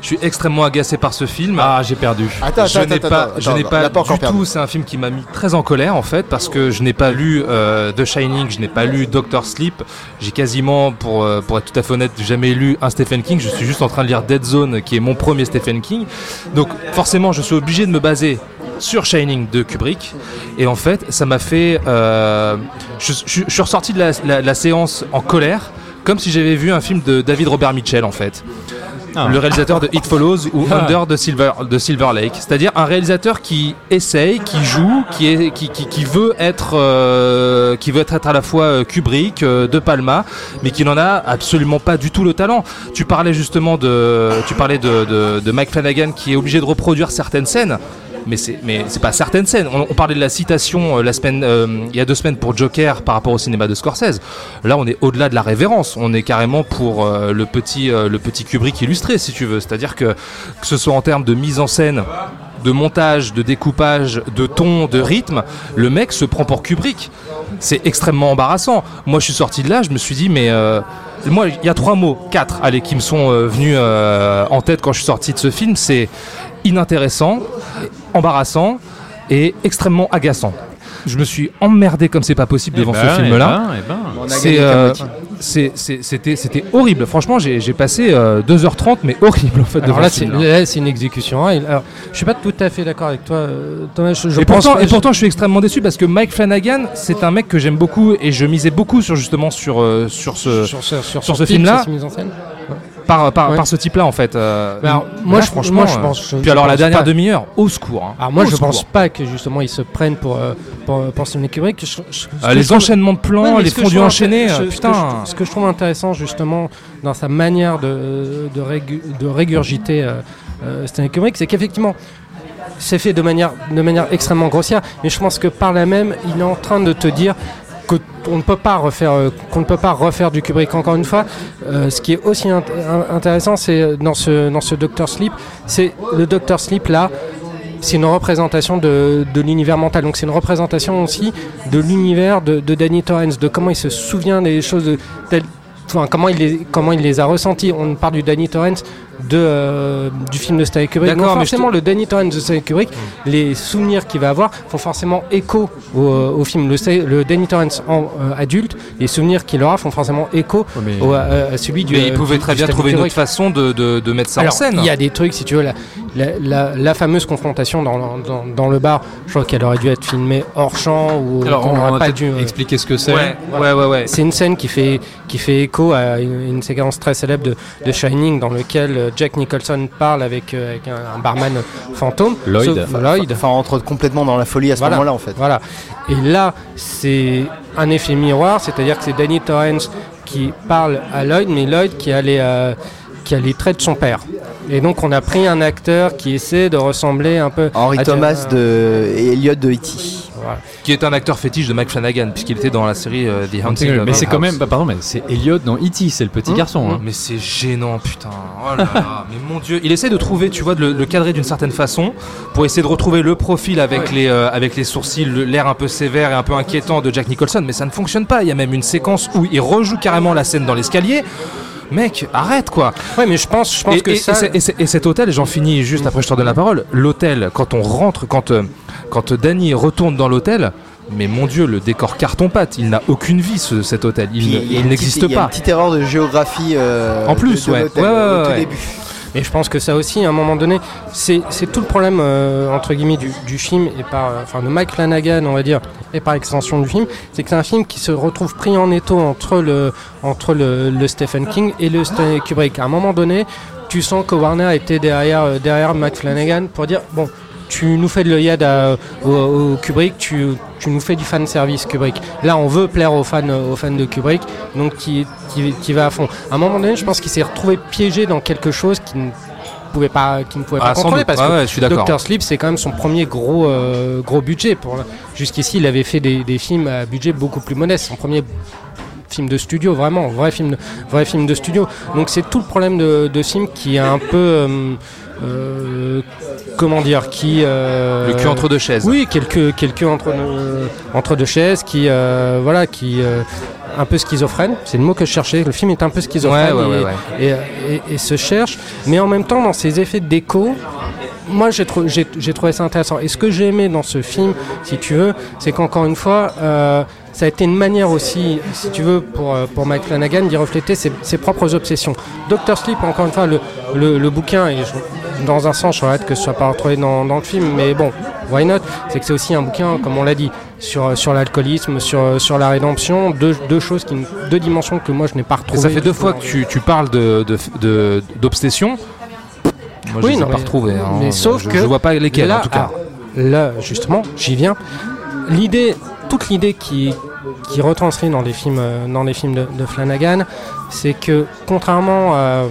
je suis extrêmement agacé par ce film. Ah, j'ai perdu. Attends, je attends, n'ai attends, pas, attends, je n'ai pas, du perdu. tout. C'est un film qui m'a mis très en colère en fait parce que je n'ai pas lu euh, The Shining, je n'ai pas lu Doctor Sleep. J'ai quasiment, pour euh, pour être tout à fait honnête, jamais lu un Stephen King. Je suis juste en train de lire Dead Zone, qui est mon premier Stephen King. Donc forcément, je suis obligé de me baser sur Shining de Kubrick. Et en fait, ça m'a fait. euh, je, je- je suis ressorti de la, la- la séance en colère, comme si j'avais vu un film de David Robert Mitchell en fait Ah. le réalisateur de It Follows ou Ah. Under the Silver, de Silver Lake. C'est-à-dire un réalisateur qui essaye, qui joue, qui, est, qui, qui, qui veut être, euh, qui veut être à la fois euh, Kubrick, euh, De Palma, mais qui n'en a absolument pas du tout le talent. Tu parlais justement de, tu parlais de, de, de Mike Flanagan qui est obligé de reproduire certaines scènes. Mais c'est mais c'est pas certaines scènes. On, parlait de la citation euh, la semaine euh, il y a deux semaines pour Joker par rapport au cinéma de Scorsese. Là, on est au-delà de la révérence. On est carrément pour euh, le petit le petit Kubrick illustré, si tu veux. C'est-à-dire que que ce soit en termes de mise en scène, de montage, de découpage, de ton, de rythme, le mec se prend pour Kubrick. C'est extrêmement embarrassant. Moi, je suis sorti de là, je me suis dit, mais moi, il y a trois mots, quatre, allez, qui me sont venus en tête quand je suis sorti de ce film. C'est inintéressant, embarrassant et extrêmement agaçant. Je me suis emmerdé comme c'est pas possible devant Eh ben, ce film-là. eh ben, eh ben. Euh, C'était c'était horrible. Franchement, j'ai passé euh, 2h30, mais horrible en fait. Alors devant là, ce c'est film-là. là, c'est une exécution. hein. Alors, je suis pas tout à fait d'accord avec toi, euh, Thomas. Je, je et, pense pourtant, et pourtant, je suis extrêmement déçu parce que Mike Flanagan, c'est un mec que j'aime beaucoup et je misais beaucoup sur justement sur sur ce sur, ce- sur sur ce ce film, film-là, par par, Ouais. par ce type-là en fait. euh, là, moi, je- franchement, moi, je euh, pense- je- Puis je alors la pense dernière demi-heure, au secours. hein. Alors moi, Au je pense secours. pas que justement ils se prennent pour euh, pour, pour que les enchaînements de plans, Ouais, les fondus enchaînés, euh, putain. je- Ce que je trouve intéressant justement dans sa manière de, de, régu- de régurgiter euh, euh, Stanley Kubrick, c'est qu'effectivement, c'est fait de manière, de manière extrêmement grossière, mais je pense que par là même, il est en train de te dire que ne peut pas refaire, euh, qu'on ne peut pas refaire du Kubrick encore une fois. Euh, ce qui est aussi int- in- intéressant, c'est euh, dans ce dans ce Doctor Sleep, c'est le Doctor Sleep là c'est une représentation de, de l'univers mental. Donc c'est une représentation aussi de l'univers de, de Danny Torrance, de comment il se souvient des choses, de, enfin, comment, il les, comment il les a ressentis. On parle du Danny Torrance de, euh, du film de Stanley Kubrick. Non forcément le Danny Torrance de Stanley Kubrick, les souvenirs qu'il va avoir font forcément écho au, au film. Le, Danny Torrance en euh, adulte, les souvenirs qu'il aura font forcément écho Ouais, mais- au- à, à celui du. Mais il euh, pouvait très bien trouver une autre façon de, de, de mettre ça Alors, en scène. il y a des trucs, si tu veux, la, la, la- la fameuse confrontation dans, dans, dans le bar, je crois qu'elle aurait dû être filmée hors champ ou Alors, on n'aurait pas dû. euh, expliquer ce que c'est. Ouais, ouais, ouais, ouais. c'est une scène qui fait, qui fait écho à une, une séquence très célèbre de, de Shining dans lequel euh, Jack Nicholson parle avec, euh, avec un, un barman fantôme. Lloyd. Sauf- Lloyd. Enfin, on rentre complètement dans la folie à ce Voilà. moment-là, en fait. Voilà. Et là, c'est un effet miroir, c'est-à-dire que c'est Danny Torrance qui parle à Lloyd, mais Lloyd qui a les, euh, qui a les traits de son père. Et donc, on a pris un acteur qui essaie de ressembler un peu. Henry à- Thomas de... et Elliot de E.T. Voilà. Qui est un acteur fétiche de Mike Flanagan, puisqu'il était dans la série euh, The Haunting Mais c'est quand même, bah, pardon, mais c'est Elliot dans E.T., c'est le petit garçon. hein. Mais c'est gênant, putain. Oh là là. mais mon dieu. Il essaie de trouver, tu vois, de le, cadrer d'une certaine façon pour essayer de retrouver le profil avec, les, euh, avec les sourcils, l'air un peu sévère et un peu inquiétant de Jack Nicholson. Mais ça ne fonctionne pas. Il y a même une séquence où il rejoue carrément la scène dans l'escalier. Mec, arrête quoi. Ouais, mais je pense, je pense et, que et- ça. et c'est- et c'est- et cet hôtel, j'en finis juste après je te redonne la parole. L'hôtel, quand on rentre, quand, euh, quand Danny retourne dans l'hôtel, mais mon dieu, le décor carton-pâte, il n'a aucune vie ce- cet hôtel. Il, n'existe Il y a une pas. petite erreur de géographie. euh, En plus, de- de ouais. Ouais, ouais, au tout ouais. début. Et je pense que ça aussi, à un moment donné, c'est tout le problème, euh, entre guillemets, du, du film, et par, euh, enfin, de Mike Flanagan, on va dire, et par extension du film, c'est que c'est un film qui se retrouve pris en étau entre le, entre le, le Stephen King et le Stanley Kubrick. À un moment donné, tu sens que Warner était derrière, euh, derrière Mike Flanagan pour dire, bon, tu nous fais de l'œillade au, au Kubrick, tu, tu nous fais du fan service Kubrick. Là, on veut plaire aux fans, aux fans de Kubrick, donc qui, qui, qui va à fond. À un moment donné, je pense qu'il s'est retrouvé piégé dans quelque chose qui ne pouvait pas, qui ne pouvait pas Ah, contrôler doute. parce Ouais, que ouais, je suis d'accord. Doctor Sleep, c'est quand même son premier gros, euh, gros budget. Pour jusqu'ici, il avait fait des, des films à budget beaucoup plus modeste. Son premier film de studio, vraiment, vrai film, de, vrai film de studio. Donc c'est tout le problème de, de ce film qui est un peu, euh, euh, comment dire, qui euh, Le cul entre deux chaises. oui, quelques, quelques entre, euh, entre deux chaises qui, voilà, qui un peu schizophrène. C'est le mot que je cherchais. Le film est un peu schizophrène Ouais, ouais, et, ouais, ouais. et- et- et se cherche, mais en même temps dans ses effets d'écho. Moi, j'ai trou- j'ai trouvé ça intéressant. Et ce que j'ai aimé dans ce film, si tu veux, c'est qu'encore une fois, ça a été une manière aussi, si tu veux, pour, euh, pour Mike Flanagan d'y refléter ses, ses propres obsessions. Doctor Sleep, encore une fois, le, le, le bouquin, et je- dans un sens, je regrette que ce soit pas retrouvé dans, dans le film, mais bon, why not? C'est que c'est aussi un bouquin, comme on l'a dit, sur, sur l'alcoolisme, sur, sur la rédemption, deux, deux choses, qui, deux dimensions que moi je n'ai pas Et retrouvées. ça fait deux fois que tu, tu parles de, de, de- d'obsession. Moi, je Oui, pas retrouvés. hein. mais sauf je, que je vois pas lesquels, là, en tout cas. ah, là, justement, j'y viens. L'idée, toute l'idée qui, qui retranscrit dans les films, euh, dans les films de, Flanagan, c'est que contrairement à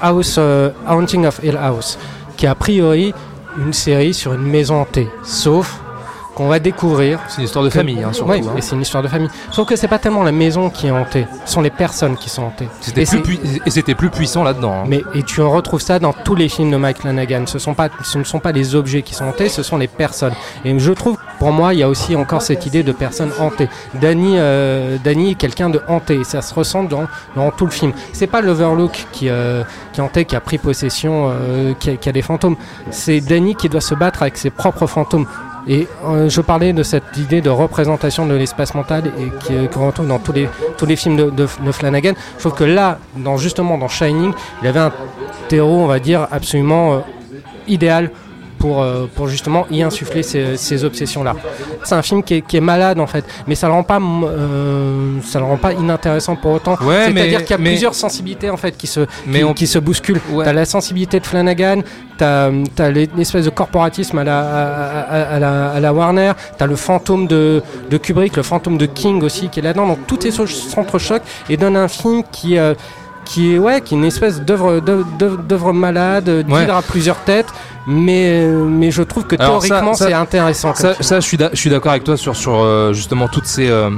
House, euh, Haunting of Hill House, qui est a priori une série sur une maison hantée, sauf qu'on va découvrir C'est une histoire de famille, hein, surtout. oui, hein. et c'est une histoire de famille. Sauf que c'est pas tellement la maison qui est hantée, ce sont les personnes qui sont hantées. C'était Et plus, pui- c'était plus puissant là-dedans. hein. mais, et tu en retrouves ça dans tous les films de Mike Flanagan. Ce, sont pas, ce ne sont pas les objets qui sont hantés, ce sont les personnes. Et je trouve, pour moi, il y a aussi encore cette idée de personnes hantées. Danny, euh, Danny est quelqu'un de hanté. Et ça se ressent dans, dans tout le film. C'est pas l'Overlook qui, euh, qui est hanté, qui a pris possession, euh, qui, a, qui a des fantômes. C'est Danny qui doit se battre avec ses propres fantômes. Et euh, je parlais de cette idée de représentation de l'espace mental et qui- euh, qu'on retrouve dans tous les, tous les films de, de- Flanagan. Je trouve que là, dans, justement dans Shining, il avait un terreau, on va dire, absolument euh, idéal pour, euh, pour justement y insuffler ces, ces obsessions-là. C'est un film qui est, qui est malade en fait, mais ça le rend pas, euh, ça le rend pas inintéressant pour autant. Ouais, C'est-à-dire qu'il y a mais- plusieurs sensibilités en fait qui se, Mais qui, on- qui se bousculent. Ouais. T'as la sensibilité de Flanagan, t'as as l'espèce de corporatisme à la, à, à- à la, à la Warner, t'as le fantôme de, de Kubrick, le fantôme de King aussi qui est là-dedans. Donc tout est sur- s'entrechoque et donne un film qui euh, qui est ouais qui est une espèce d'œuvre d'œuvre- malade, euh, Ouais. à plusieurs têtes, mais euh, mais je trouve que Alors théoriquement c'est intéressant. Ça, je suis d'a- je suis d'accord avec toi sur, sur euh, justement toutes ces, euh,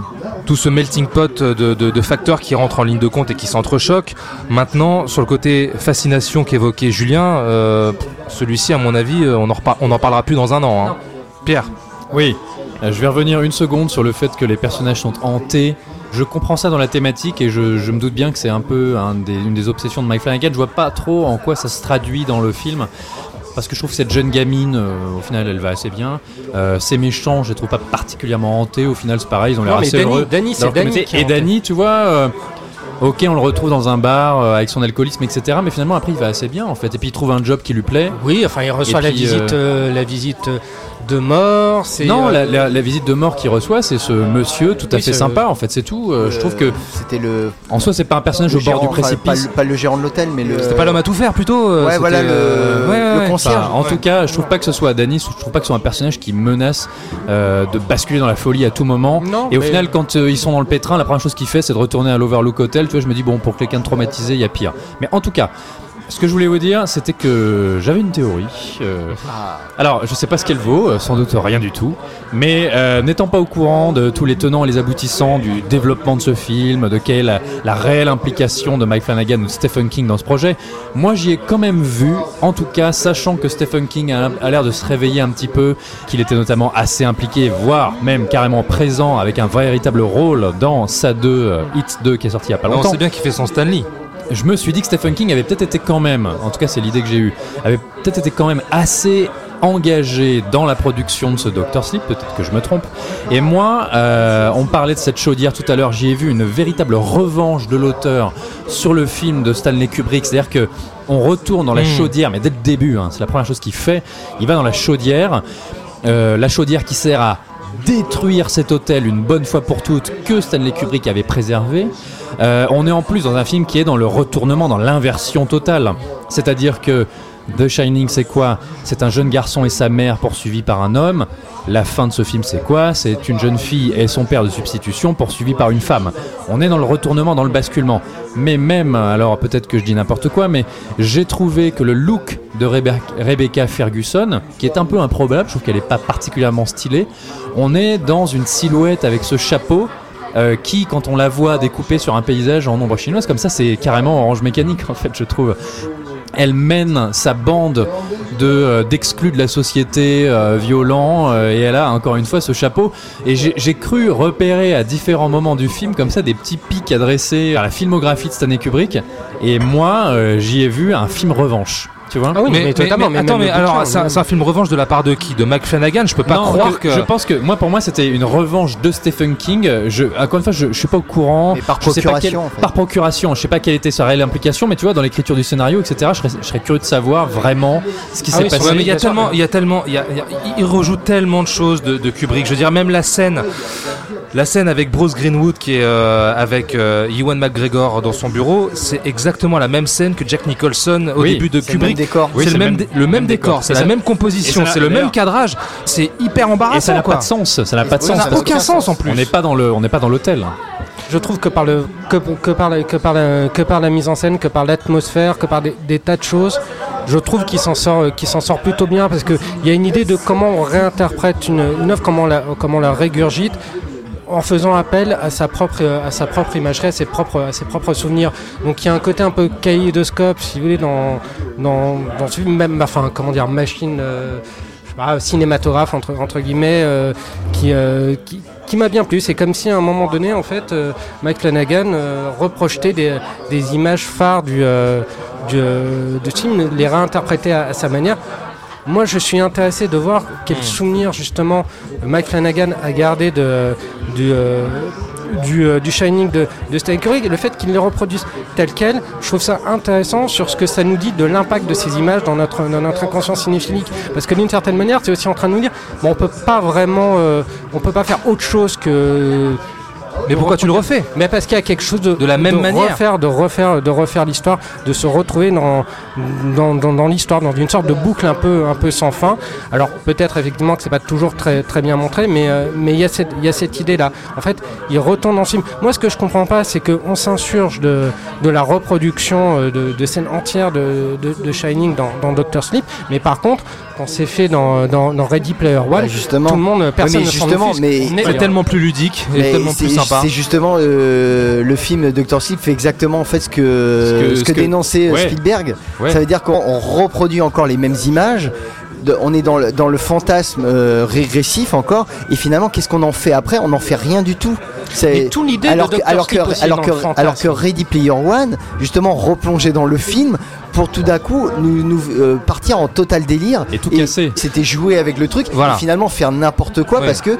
tout ce melting pot de, de- de facteurs qui rentrent en ligne de compte et qui s'entrechoquent. Maintenant, sur le côté fascination qu'évoquait Julien, euh, celui-ci, à mon avis, on en, on en parlera plus dans un an. hein. Pierre Oui, je vais revenir une seconde sur le fait que les personnages sont hantés. Je comprends ça dans la thématique et je, je me doute bien que c'est un peu un des- une des obsessions de Mike Flanagan. Je vois pas trop en quoi ça se traduit dans le film. Parce que je trouve que cette jeune gamine, euh, au final, elle va assez bien. Euh, ces méchants, je les trouve pas particulièrement hantés. Au final, c'est pareil, ils ont l'air assez Danny- heureux. Danny, c'est Dans leur Danny communauté. qui est Et. Danny, tu vois, euh, ok, on le retrouve dans un bar euh, avec son alcoolisme, etc. Mais finalement, après, il va assez bien, en fait. Et puis, il trouve un job qui lui plaît. Oui, enfin, il reçoit visite, la visite de mort. c'est, Non, euh, la, la- la visite de mort qu'il reçoit, c'est ce monsieur tout à Oui, fait sympa, en fait, c'est tout. Euh, je trouve que, C'était le. en soi, c'est pas un personnage au bord du précipice. Pas, le- pas le gérant de l'hôtel, mais le. C'était pas l'homme à tout faire plutôt euh, Ouais, c'était, voilà, le- euh, ouais, ouais, le ouais. concierge. Enfin, en tout cas, je trouve pas que ce soit Danny, je trouve pas que ce soit un personnage qui menace euh, de basculer dans la folie à tout moment. Non, Et au mais- final, quand euh, ils sont dans le pétrin, la première chose qu'il fait, c'est de retourner à l'Overlook Hotel. Tu vois, je me dis, bon, pour quelqu'un de traumatisé, il y a pire. Mais en tout cas, ce que je voulais vous dire, c'était que j'avais une théorie. euh, Ah. alors, je sais pas ce qu'elle vaut, euh, sans doute rien du tout. Mais euh, n'étant pas au courant de tous les tenants et les aboutissants du développement de ce film, de quelle est la, la réelle implication de Mike Flanagan ou de Stephen King dans ce projet, moi j'y ai quand même vu, en tout cas, sachant que Stephen King a, a l'air de se réveiller un petit peu, qu'il était notamment assez impliqué, voire même carrément présent avec un véritable rôle dans sa 2, euh, Hit 2 qui est sorti il y a pas longtemps c'est bien qu'il fait son Stanley. Je me suis dit que Stephen King avait peut-être été quand même, en tout cas c'est l'idée que j'ai eue, avait peut-être été quand même assez engagé dans la production de ce Doctor Sleep, peut-être que je me trompe. Et moi, euh, on parlait de cette chaudière tout à l'heure, j'y ai vu une véritable revanche de l'auteur sur le film de Stanley Kubrick, c'est-à-dire que on retourne dans la Hmm. chaudière, mais dès le début, hein, c'est la première chose qu'il fait, il va dans la chaudière, euh, la chaudière qui sert à détruire cet hôtel une bonne fois pour toutes que Stanley Kubrick avait préservé. Euh, on est en plus dans un film qui est dans le retournement, dans l'inversion totale. C'est-à-dire que The Shining, c'est quoi? C'est un jeune garçon et sa mère poursuivis par un homme. La fin de ce film, c'est quoi? C'est une jeune fille et son père de substitution poursuivis par une femme. On est dans le retournement, dans le basculement. Mais même, alors peut-être que je dis n'importe quoi, mais j'ai trouvé que le look de Rebe- Rebecca Ferguson, qui est un peu improbable, je trouve qu'elle n'est pas particulièrement stylée, on est dans une silhouette avec ce chapeau euh, qui, quand on la voit découpée sur un paysage en ombre chinoise, comme ça, c'est carrément orange mécanique, en fait, je trouve. Elle mène sa bande de euh, d'exclus de la société euh, euh, et elle a encore une fois ce chapeau. Et j'ai j'ai cru repérer à différents moments du film comme ça des petits pics adressés à la filmographie de Stanley Kubrick. Et moi euh, j'y ai vu un film revanche tu vois Ah oui, mais, totalement. mais attends, mais alors, c'est un, film revanche de la part de qui De Mac Flanagan Je peux pas Non, croire que. Je pense que moi, pour moi, c'était une revanche de Stephen King. Je, encore une fois, je, je suis pas au courant. Mais par Je sais pas procuration, en fait. Par procuration. Je sais pas quelle était sa réelle implication, mais tu vois, dans l'écriture du scénario, etc. Je serais, je serais curieux de savoir vraiment ce qui Ah s'est oui, passé. Ouais, mais il y a tellement, il y a tellement, il y a- rejoue tellement de choses de, de Kubrick. Je veux dire, même la scène, la scène avec Bruce Greenwood qui est euh, avec euh, Ewan McGregor dans son bureau, c'est exactement la même scène que Jack Nicholson au Oui, début de Kubrick. Décor. Oui, c'est le même, même- dé- le même décor, c'est la même composition, c'est le même cadrage. C'est hyper Et ça embarrassant, n'a pas de sens. Ça n'a pas de sens. ça n'a aucun sens en plus. On n'est pas dans le, on n'est pas dans l'hôtel. Je trouve que par, le, que, que par, la, que, par la, que par la mise en scène, que par l'atmosphère, que par des, des tas de choses, je trouve qu'il s'en sort, qu'il s'en sort plutôt bien parce qu'il y a une idée de comment on réinterprète une, une œuvre, comment on la, comment on la régurgite en faisant appel à sa propre, à sa propre imagerie, à ses propres, à ses propres souvenirs. Donc il y a un côté un peu kaléidoscope, si vous voulez, dans, dans, dans ce même, enfin, comment dire, machine. euh, pas, cinématographe entre, guillemets euh, qui, euh, qui, qui m'a bien plu. C'est comme si à un moment donné, en fait, euh, Mike Flanagan reprojetait des, des images phares du, du, du film, les réinterpréter à, à sa manière. Moi, je suis intéressé de voir quel souvenir justement Mike Flanagan a gardé de, du, euh, du, euh, du Shining de, de Stanley Kubrick et le fait qu'il les reproduise tel quel, je trouve ça intéressant sur ce que ça nous dit de l'impact de ces images dans notre, dans notre inconscient cinéphilique. Parce que d'une certaine manière, c'est aussi en train de nous dire, bon, on peut pas vraiment, euh, on peut pas faire autre chose que Mais pourquoi tu le refais mais parce qu'il y a quelque chose de, De la même de manière. refaire, de refaire, de refaire l'histoire, de se retrouver dans, dans, dans, dans l'histoire, dans une sorte de boucle un peu, un peu sans fin. Alors peut-être effectivement que c'est pas toujours très, très bien montré, mais euh, mais il y a cette, il y a cette idée-là. En fait, il retourne dans le film. Moi, ce que je comprends pas, c'est qu'on s'insurge de, de la reproduction euh, de, de scènes entières de, de, de Shining dans, dans Doctor Sleep, mais par contre, quand c'est fait dans, dans, dans Ready Player One, Bah, justement. tout le monde, personne mais ne s'en justement, mais- C'est tellement plus ludique et tellement plus sympa. C'est justement euh, le film Doctor Sleep fait exactement en fait ce que ce que, Ce que- ce que- dénonçait euh, Ouais. Spielberg. Ouais. Ça veut dire qu'on on reproduit encore les mêmes images. de- on est dans le, dans le fantasme euh, régressif encore. Et finalement, qu'est-ce qu'on en fait après? On n'en fait rien du tout. C'est- tout l'idée alors de que, Dr. alors, que, que, que Ready Player One, justement, replonger dans le film pour tout d'un coup nous, nous euh, partir en total délire. Et tout casser. C'était jouer avec le truc Voilà. et finalement faire n'importe quoi Ouais. parce que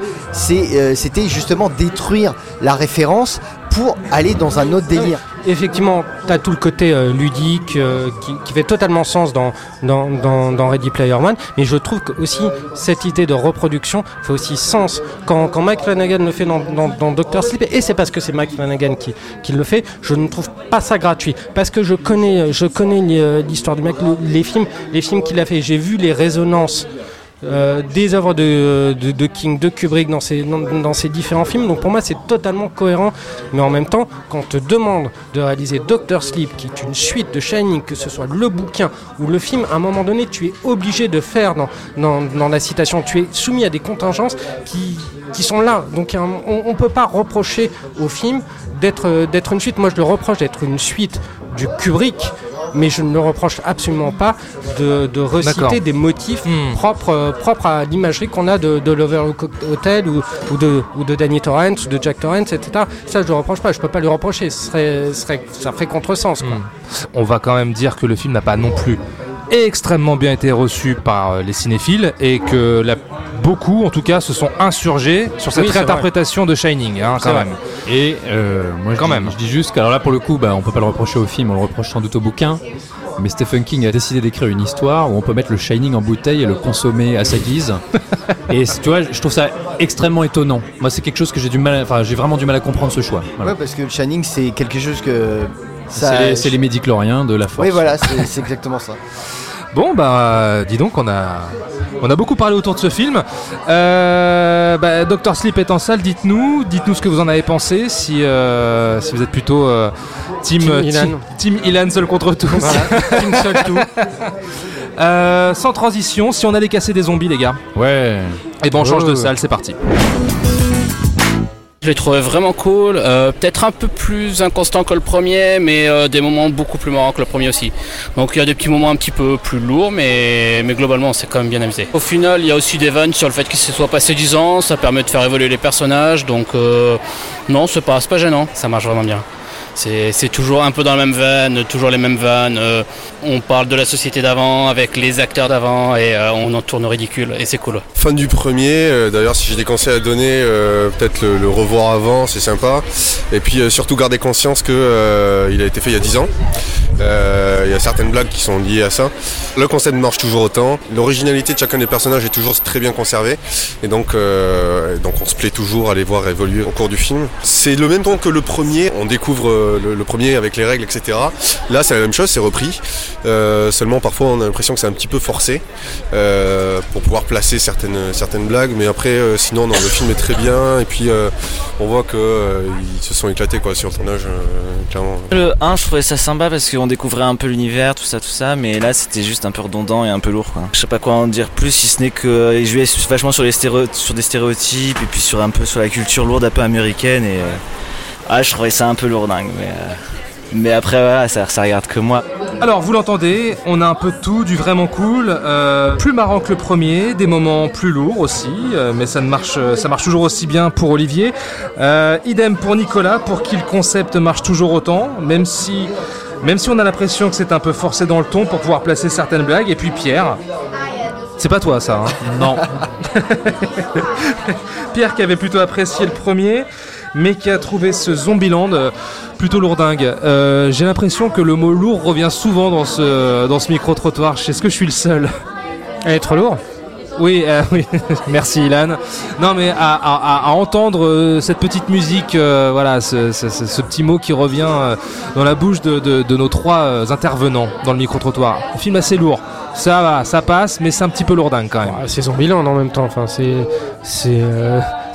euh, c'était justement détruire la référence pour aller dans un autre délire. Effectivement, tu as tout le côté euh, ludique euh, qui, fait totalement sens dans, dans, dans, Ready Player One, mais je trouve que aussi cette idée de reproduction fait aussi sens. Quand, Mike Flanagan le fait dans, dans, Doctor Sleep, et c'est parce que c'est Mike Flanagan qui, qui le fait, je ne trouve pas ça gratuit, parce que je connais, euh, l'histoire du mec, le- les films, les films qu'il a fait, j'ai vu les résonances euh, des œuvres de, King, de Kubrick dans ces, différents films. Donc pour moi, c'est totalement cohérent. Mais en même temps, quand on te demande de réaliser Doctor Sleep, qui est une suite de Shining, que ce soit le bouquin ou le film, à un moment donné, tu es obligé de faire dans, la citation. Tu es soumis à des contingences qui, sont là. Donc on ne peut pas reprocher au film d'être une suite. Moi, je le reproche d'être une suite du Kubrick. Mais je ne le reproche absolument pas de, de reciter des motifs Hmm. propres, euh, propres à l'imagerie qu'on a de, de l'Overlook Hotel ou, ou, de, ou de Danny Torrance ou de Jack Torrance, etc. Ça, je le reproche pas, je peux pas lui reprocher, ce serait, ce serait, ça ferait contresens. Quoi. On va quand même dire que le film n'a pas non plus extrêmement bien été reçu par euh, les cinéphiles et que la- beaucoup, en tout cas, se sont insurgés sur cette Oui, réinterprétation de Shining, hein, quand vrai. même. Et euh, moi, je Quand dis, même. je dis juste qu'alors là, pour le coup, bah, on peut pas le reprocher au film, on le reproche sans doute au bouquin. Mais Stephen King a décidé d'écrire une histoire où on peut mettre le Shining en bouteille et le consommer à sa guise. et tu vois, je trouve ça extrêmement étonnant. Moi, c'est quelque chose que j'ai du mal, enfin, j'ai vraiment du mal à comprendre ce choix. Voilà. Ouais, parce que le Shining, c'est quelque chose que. ça- C'est les, c'est les médicloriens de la force. Oui, voilà, c'est exactement ça. Bon, bah, dis donc, on a, on a beaucoup parlé autour de ce film. Euh, bah, Doctor Sleep est en salle, dites-nous, dites-nous ce que vous en avez pensé, si, euh, si vous êtes plutôt euh, team, Team Ilan. team, team Ilan seul contre tous. Voilà, une seule tout. Euh, sans transition, si on allait casser des zombies, les gars, Ouais. et ben on change de salle, c'est parti. Je l'ai trouvé vraiment cool, euh, peut-être un peu plus inconstant que le premier, mais euh, des moments beaucoup plus marrants que le premier aussi. Donc il y a des petits moments un petit peu plus lourds, mais, mais globalement c'est quand même bien amusé. Au final, il y a aussi des vannes sur le fait qu'il se soit passé 10 ans, ça permet de faire évoluer les personnages, donc euh, non, c'est pas, pas gênant, ça marche vraiment bien. C'est toujours un peu dans la même veine, toujours les mêmes vannes. euh, on parle de la société d'avant avec les acteurs d'avant et euh, on en tourne ridicule et c'est cool. Fan du premier, euh, d'ailleurs si j'ai des conseils à donner, peut-être le, revoir avant, c'est sympa. Et puis surtout garder conscience que euh, il a été fait il y a 10 ans. Il y a certaines blagues qui sont liées à ça. Le concept marche toujours autant. L'originalité de chacun des personnages est toujours très bien conservée. Et donc, et donc on se plaît toujours à les voir évoluer au cours du film. C'est le même temps que le premier. On découvre le, le premier avec les règles, etc. Là c'est la même chose, c'est repris. Euh, seulement parfois on a l'impression que c'est un petit peu forcé euh, pour pouvoir placer certaines, certaines blagues. Mais après, euh, sinon, non, le film est très bien. Et puis, euh, on voit qu'ils se sont éclatés quoi, sur le tournage, euh, clairement. Le 1, je trouvais ça sympa parce qu'on découvrait un peu l'univers, tout ça, tout ça, mais là c'était juste un peu redondant et un peu lourd. Quoi. Je sais pas quoi en dire plus, si ce n'est que jouait vachement sur, les stéréo- sur des stéréotypes et puis sur un peu sur la culture lourde, un peu américaine. Et euh, ah, je trouvais ça un peu lourdingue, mais, euh, mais après, voilà, ça, ça regarde que moi. Alors, vous l'entendez, on a un peu de tout, du vraiment cool, euh, plus marrant que le premier, des moments plus lourds aussi, euh, mais ça ne marche, ça marche toujours aussi bien pour Olivier. Euh, idem pour Nicolas, pour qui le concept marche toujours autant, même si, même si on a l'impression que c'est un peu forcé dans le ton pour pouvoir placer certaines blagues. Et puis Pierre, c'est pas toi ça. Hein Non. Pierre qui avait plutôt apprécié le premier, mais qui a trouvé ce Zombieland euh, plutôt lourdingue. Euh, J'ai l'impression que le mot lourd revient souvent dans ce, dans ce micro-trottoir. Est-ce que je suis le seul est trop lourde Oui, euh, oui. merci Ilan. Non mais à, à- à entendre euh, cette petite musique, euh, voilà, ce, ce- ce- ce petit mot qui revient dans la bouche de, de- de nos trois intervenants dans le micro-trottoir. Un film assez lourd. Ça va, ça passe, mais c'est un petit peu lourdingue quand même. Ouais, C'est Zombieland en même temps. Enfin, c'est, c'est,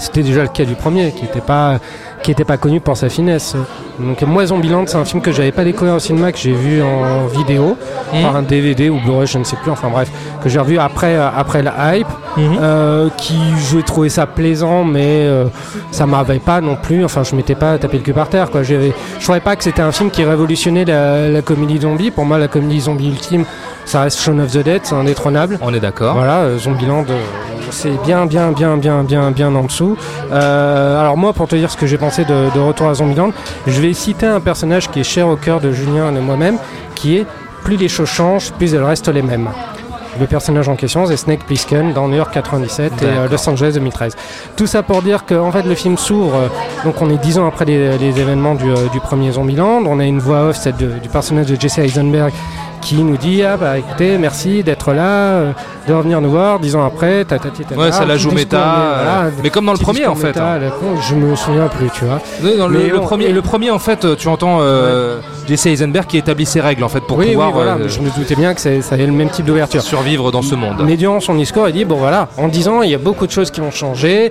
c'était déjà le cas du premier, qui n'était pas, qui était pas connu pour sa finesse. Donc moi, Zombieland, c'est un film que j'avais pas découvert au cinéma, que j'ai vu en vidéo, par un DVD ou Blu-ray, je ne sais plus. Enfin bref, que j'ai revu après, euh, après la hype. Euh, qui je trouvais ça plaisant, mais euh, ça m'avait pas non plus. Enfin, je m'étais pas tapé le cul par terre. Quoi. Je trouvais pas que c'était un film qui révolutionnait la, la comédie zombie. Pour moi, la comédie zombie ultime, ça reste Shaun of the Dead, c'est indétrônable. On est d'accord. Voilà, euh, Zombieland, euh, c'est bien, bien, bien, bien, bien, bien en dessous. Alors moi, pour te dire ce que j'ai pensé de, de Retour à Zombieland, je vais citer un personnage qui est cher au cœur de Julien et de moi-même, qui est plus les choses changent, plus elles restent les mêmes. Le personnage en question, c'est Snake Plissken dans New York 97 et euh. Los Angeles 2013. Tout ça pour dire que en fait, le film s'ouvre, euh, donc on est dix ans après les, les événements du, euh, du premier Zombieland. On a une voix off, celle de- du personnage de Jesse Eisenberg, qui nous dit Ah bah écoutez, merci d'être là, euh, de revenir nous voir dix ans après. tatati. Ouais, ça la joue méta, voilà, euh, mais comme dans le premier, en fait, méta hein. con, je me souviens plus, tu vois. Oui, dans le, Mais le bon, premier, et- le premier, en fait, tu entends euh, Jesse Eisenberg qui établit ses règles en fait pour oui, pouvoir oui, voilà, euh, mais je me doutais bien que ça avait le même type d'ouverture. survivre dans ce monde. Mais durant son discours, il dit bon voilà, en 10 ans, il y a beaucoup de choses qui vont changer.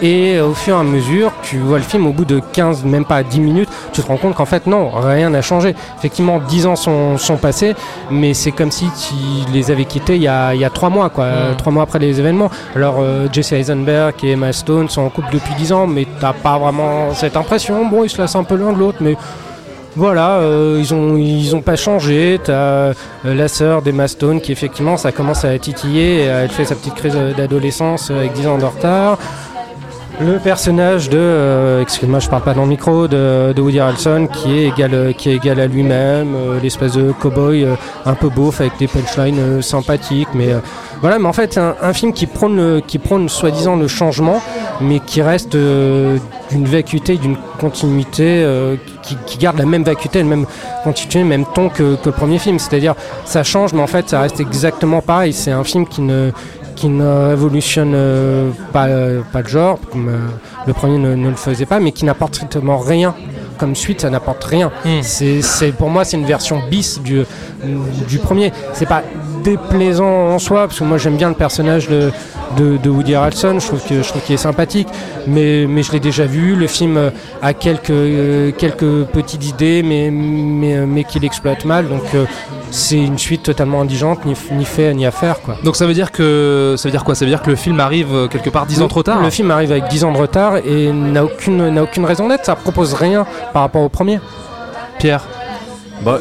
Et euh, au fur et à mesure, tu vois le film, au bout de 15, même pas 10 minutes, tu te rends compte qu'en fait, non, rien n'a changé. Effectivement, 10 ans sont, sont passés, mais c'est comme si tu les avais quittés il y a, il y a 3 mois, quoi, Mm. 3 mois après les événements. Alors, euh, Jesse Eisenberg et Emma Stone sont en couple depuis 10 ans, mais t'as pas vraiment cette impression. Bon, ils se laissent un peu l'un de l'autre, mais voilà, euh, ils ont ils ont pas changé. T'as euh, la sœur d'Emma Stone qui effectivement ça commence à titiller. et, Elle fait sa petite crise d'adolescence avec 10 ans de retard. Le personnage de, euh, excuse-moi, je parle pas dans le micro, de, Woody Harrelson qui est égal, euh, qui est égal à lui-même, euh, l'espèce de cow-boy euh, un peu beauf avec des punchlines sympathiques, mais voilà. Mais en fait, un, un film qui prône, qui prône soi-disant le changement, mais qui reste d'une vacuité, d'une continuité, qui, qui garde la même vacuité, le même continuité, le même ton que, que le premier film. C'est-à-dire, ça change, mais en fait, ça reste exactement pareil. C'est un film qui ne qui ne révolutionne euh, pas, euh, pas le genre, comme euh, le premier ne, ne le faisait pas, mais qui n'apporte strictement rien. Comme suite, ça n'apporte rien. Hmm. C'est, pour moi, c'est une version bis du, du premier. C'est pas déplaisant en soi, parce que moi j'aime bien le personnage de, de, de Woody Harrelson, je trouve, que, je trouve qu'il est sympathique, mais, mais je l'ai déjà vu. Le film a quelques, quelques petites idées, mais, mais, mais qu'il exploite mal, donc c'est une suite totalement indigente, ni, ni fait ni à faire. Quoi. Donc ça veut dire que ça veut dire quoi? Ça veut dire que le film arrive euh, quelque part 10 ans trop tard? Le film arrive avec 10 ans de retard et n'a aucune, n'a aucune raison d'être. Ça propose rien par rapport au premier. Pierre? Bah,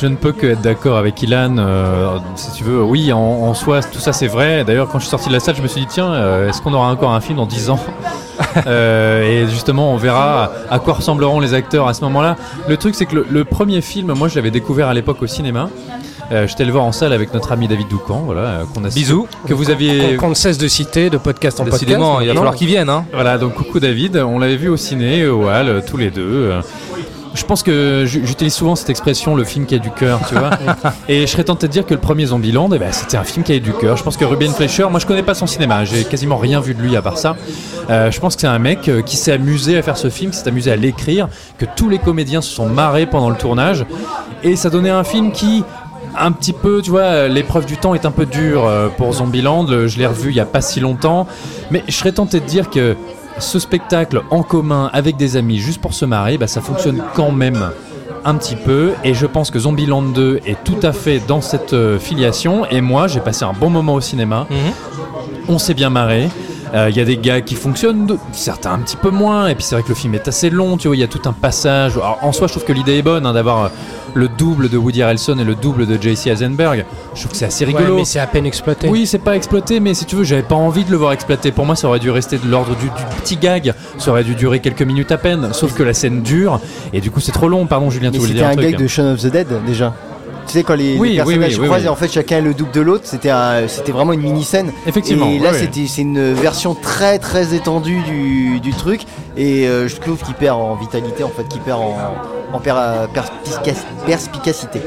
je ne peux que être d'accord avec Ilan. euh, si tu veux, oui, en, en soi, tout ça c'est vrai. D'ailleurs, quand je suis sorti de la salle, je me suis dit, tiens, euh, est-ce qu'on aura encore un film dans 10 ans Euh, Et justement, on verra à quoi ressembleront les acteurs à ce moment-là. Le truc, c'est que le, le premier film, moi, je l'avais découvert à l'époque au cinéma. Euh, J'étais le voir en salle avec notre ami David Doucan, voilà, euh, qu'on a Bisous. que vous aviez Qu'on ne cesse de citer de podcast en podcast. Décidément, il va falloir qu'ils viennent. Hein. Voilà, donc coucou David, on l'avait vu au ciné, au Hall, tous les deux. Je pense que j'utilise souvent cette expression, le film qui a du cœur, tu vois. Et je serais tenté de dire que le premier Zombieland, eh ben, c'était un film qui avait du cœur. Je pense que Ruben Fleischer, moi je connais pas son cinéma, j'ai quasiment rien vu de lui à part ça. Euh, je pense que c'est un mec euh, qui s'est amusé à faire ce film, qui s'est amusé à l'écrire, que tous les comédiens se sont marrés pendant le tournage. Et ça donnait un film qui, un petit peu, tu vois, l'épreuve du temps est un peu dure euh, pour Zombieland. Je l'ai revu il y a pas si longtemps. Mais je serais tenté de dire que ce spectacle en commun avec des amis juste pour se marrer, bah, ça fonctionne quand même un petit peu. Et je pense que Zombieland 2 est tout à fait dans cette euh, filiation. Et moi, j'ai passé un bon moment au cinéma. On s'est bien marré. Euh, Il y a des gars qui fonctionnent, de- certains un petit peu moins. Et puis c'est vrai que le film est assez long, tu vois. Il y a tout un passage. Alors, en soi, je trouve que l'idée est bonne hein, d'avoir euh, le double de Woody Harrelson et le double de J.C. Eisenberg. Je trouve que c'est assez Ouais, rigolo. mais c'est à peine exploité. Oui, c'est pas exploité, mais si tu veux, j'avais pas envie de le voir exploité. Pour moi, ça aurait dû rester de l'ordre du, du petit gag. Ça aurait dû durer quelques minutes à peine. Sauf que la scène dure, et du coup, c'est trop long. Pardon, Julien, Mais tu voulais c'était dire un, un truc gag de Shaun of the Dead déjà. Tu sais quand les, les Oui, oui, personnages oui, se oui, croisent en fait chacun est le double de l'autre, c'était vraiment une mini scène. Effectivement, Et là ouais, ouais. c'était c'est une version très très étendue du, du truc et euh, je trouve qu'il perd en vitalité en fait, qu'il perd en, en per- perspicac- perspicacité.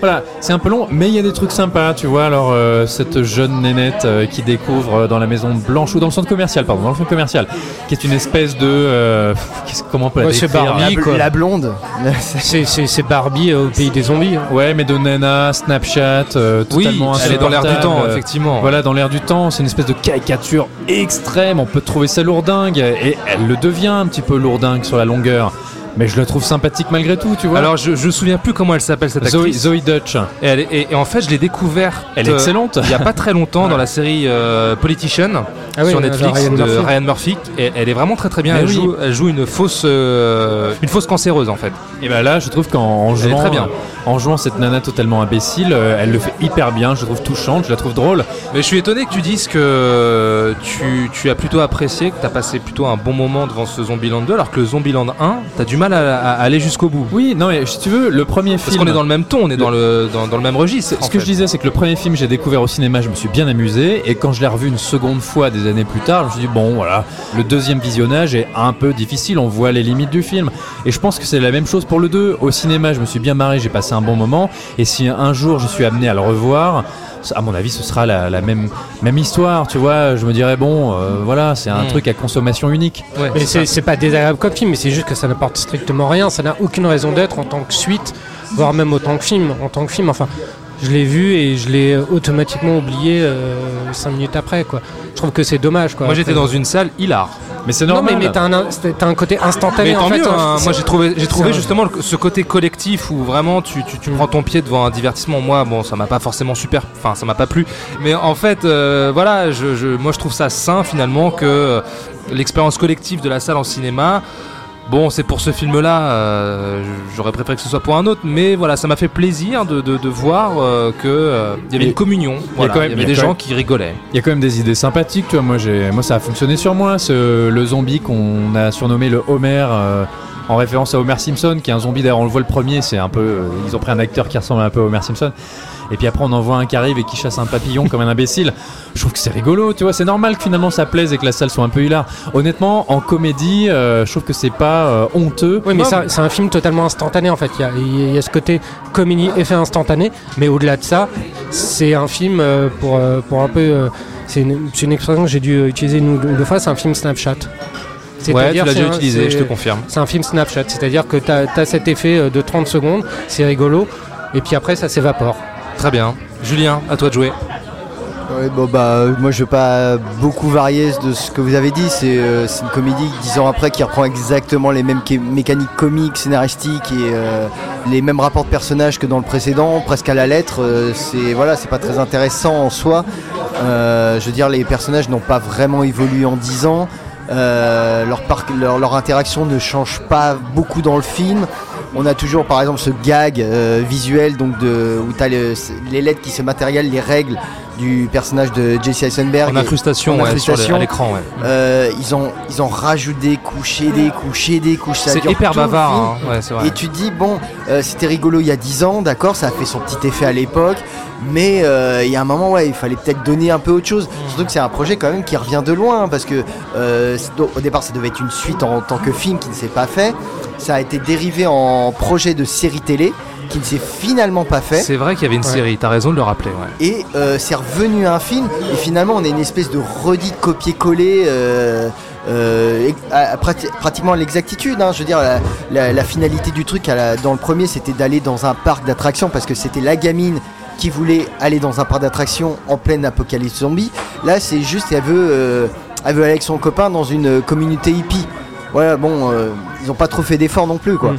Voilà, c'est un peu long, mais il y a des trucs sympas, tu vois. Alors, euh, cette jeune nénette euh, qui découvre euh, dans la maison blanche ou dans le centre commercial, pardon, dans le centre commercial, qui est une espèce de. euh, comment on peut la Ouais, c'est Barbie, la, quoi. la blonde. C'est, Barbie euh, au pays des zombies. hein. Ouais, mais de nana, Snapchat, euh, Oui, totalement elle est dans l'air du temps, effectivement. Voilà, dans l'air du temps, c'est une espèce de caricature extrême. On peut trouver ça lourdingue, et elle le devient un petit peu lourdingue sur la longueur. Mais je la trouve sympathique malgré tout, tu vois. Alors, je, je me souviens plus comment elle s'appelle cette Zoe, actrice. Zoe Dutch. Et, elle est- et- et en fait, je l'ai découverte. Elle est euh, excellente. Il y a pas très longtemps dans la série euh, Politician Ah oui, sur de Netflix Ryan de Murphy. Ryan Murphy. Et elle est vraiment très très bien. Elle, oui. joue, elle joue une fausse, euh, une fausse cancéreuse en fait. Et ben là, je trouve qu'en en Elle est jouant, très bien. En jouant cette nana totalement imbécile, euh, elle le fait hyper bien. Je la trouve touchante, je la trouve drôle. Mais je suis étonné que tu dises que tu, tu as plutôt apprécié, que tu as passé plutôt un bon moment devant ce Zombieland 2, alors que le Zombieland 1, tu as du mal à, à aller jusqu'au bout. Oui, non, mais si tu veux, le premier Parce film. qu'on est dans le même ton, on est dans le, dans, dans le même registre. Ce que je disais, c'est que le premier film, j'ai découvert au cinéma, je me suis bien amusé. Et quand je l'ai revu une seconde fois des années plus tard, je me suis dit, bon, voilà, le deuxième visionnage est un peu difficile, on voit les limites du film. Et je pense que c'est la même chose pour le 2. Au cinéma, je me suis bien marré, j'ai passé un bon moment. Et si un jour je suis amené à le revoir, à mon avis, ce sera la, la même, même histoire, tu vois. Je me dirais, bon, euh, voilà, c'est un Mm. truc à consommation unique. Ouais, Mais c'est pas désagréable comme film, mais c'est juste que ça n'apporte strictement rien. Ça n'a aucune raison d'être en tant que suite, voire même autant que film. En tant que film, enfin, je l'ai vu et je l'ai automatiquement oublié euh, cinq minutes après, quoi. Je trouve que c'est dommage, quoi. Moi j'étais dans une salle hilar. Mais c'est Non, normal. mais, mais t'as un, côté instantané Mais en fait. mieux, hein. hein. moi j'ai trouvé, j'ai trouvé un- justement le- ce côté collectif où vraiment tu, tu, tu prends ton pied devant un divertissement. Moi, bon, ça m'a pas forcément super, enfin ça m'a pas plu. Mais en fait, euh, voilà, je, je- moi je trouve ça sain finalement que euh, l'expérience collective de la salle en cinéma. Bon, c'est pour ce film-là, euh, j'aurais préféré que ce soit pour un autre, mais voilà, ça m'a fait plaisir de, de, de voir euh, que euh, il y avait Et- une communion. Voilà, il y, avait y des gens même- qui rigolaient. Il y a quand même des idées sympathiques, tu vois. Moi, j'ai, moi, ça a fonctionné sur moi. Ce, le zombie qu'on a surnommé le Homer, en référence à Homer Simpson, qui est un zombie. D'ailleurs, on le voit le premier. C'est un peu, ils ont pris un acteur qui ressemble un peu à Homer Simpson. Et puis après, on en voit un qui arrive et qui chasse un papillon comme un imbécile. Je trouve que c'est rigolo, tu vois. C'est normal que finalement ça plaise et que la salle soit un peu hilar. Honnêtement, en comédie, euh, je trouve que c'est pas euh, honteux. Oui, mais c'est un film totalement instantané en fait. Il y a, il y a ce côté comédie, effet instantané, mais au-delà de ça, c'est un film euh, pour, pour un peu. c'est une, expression que j'ai dû utiliser une ou deux fois, c'est un film Snapchat. Ouais, tu l'as déjà utilisé, je te confirme. C'est un film Snapchat, c'est-à-dire que tu as, cet effet de 30 secondes, c'est rigolo, et puis après ça s'évapore. Très bien. Julien, à toi de jouer. Ouais, bon bah euh, moi je vais pas beaucoup varier de ce que vous avez dit. C'est euh, une comédie dix ans après qui reprend exactement les mêmes mécaniques comiques, scénaristiques et euh, les mêmes rapports de personnages que dans le précédent, presque à la lettre. Euh, c'est voilà, pas très intéressant en soi. Je veux dire, les personnages n'ont pas vraiment évolué en dix ans. Leur interaction ne change pas beaucoup dans le film. On a toujours par exemple ce gag euh, visuel donc de, où tu as les lettres qui se matérialisent, les règles du personnage de Jesse Eisenberg. En incrustation, En ouais, sur incrustation. à l'écran, ouais. Euh, ils, ont, ils ont rajouté et des couches et des couches. C'est hyper bavard, hein. Ouais, vrai. Et tu dis, bon, euh, c'était rigolo il y a 10 ans, d'accord, ça a fait son petit effet à l'époque, mais euh, il y a un moment, ouais, il fallait peut-être donner un peu autre chose. Mm. Surtout que c'est un projet quand même qui revient de loin, parce que euh, au départ, ça devait être une suite en, tant que film qui ne s'est pas fait. Ça a été dérivé en projet de série télé qui ne s'est finalement pas fait. C'est vrai qu'il y avait une Ouais. série, t'as raison de le rappeler. Ouais. Et euh, c'est revenu à un film, et finalement on est une espèce de redit copier-coller. Euh, euh, à- à prati- pratiquement à l'exactitude, hein. je veux dire, la, la- la finalité du truc la- dans le premier c'était d'aller dans un parc d'attractions parce que c'était la gamine qui voulait aller dans un parc d'attractions en pleine apocalypse zombie. Là c'est juste, elle veut, euh, elle veut aller avec son copain dans une communauté hippie. Voilà, bon, euh, ils ont pas trop fait d'efforts non plus quoi. Mm.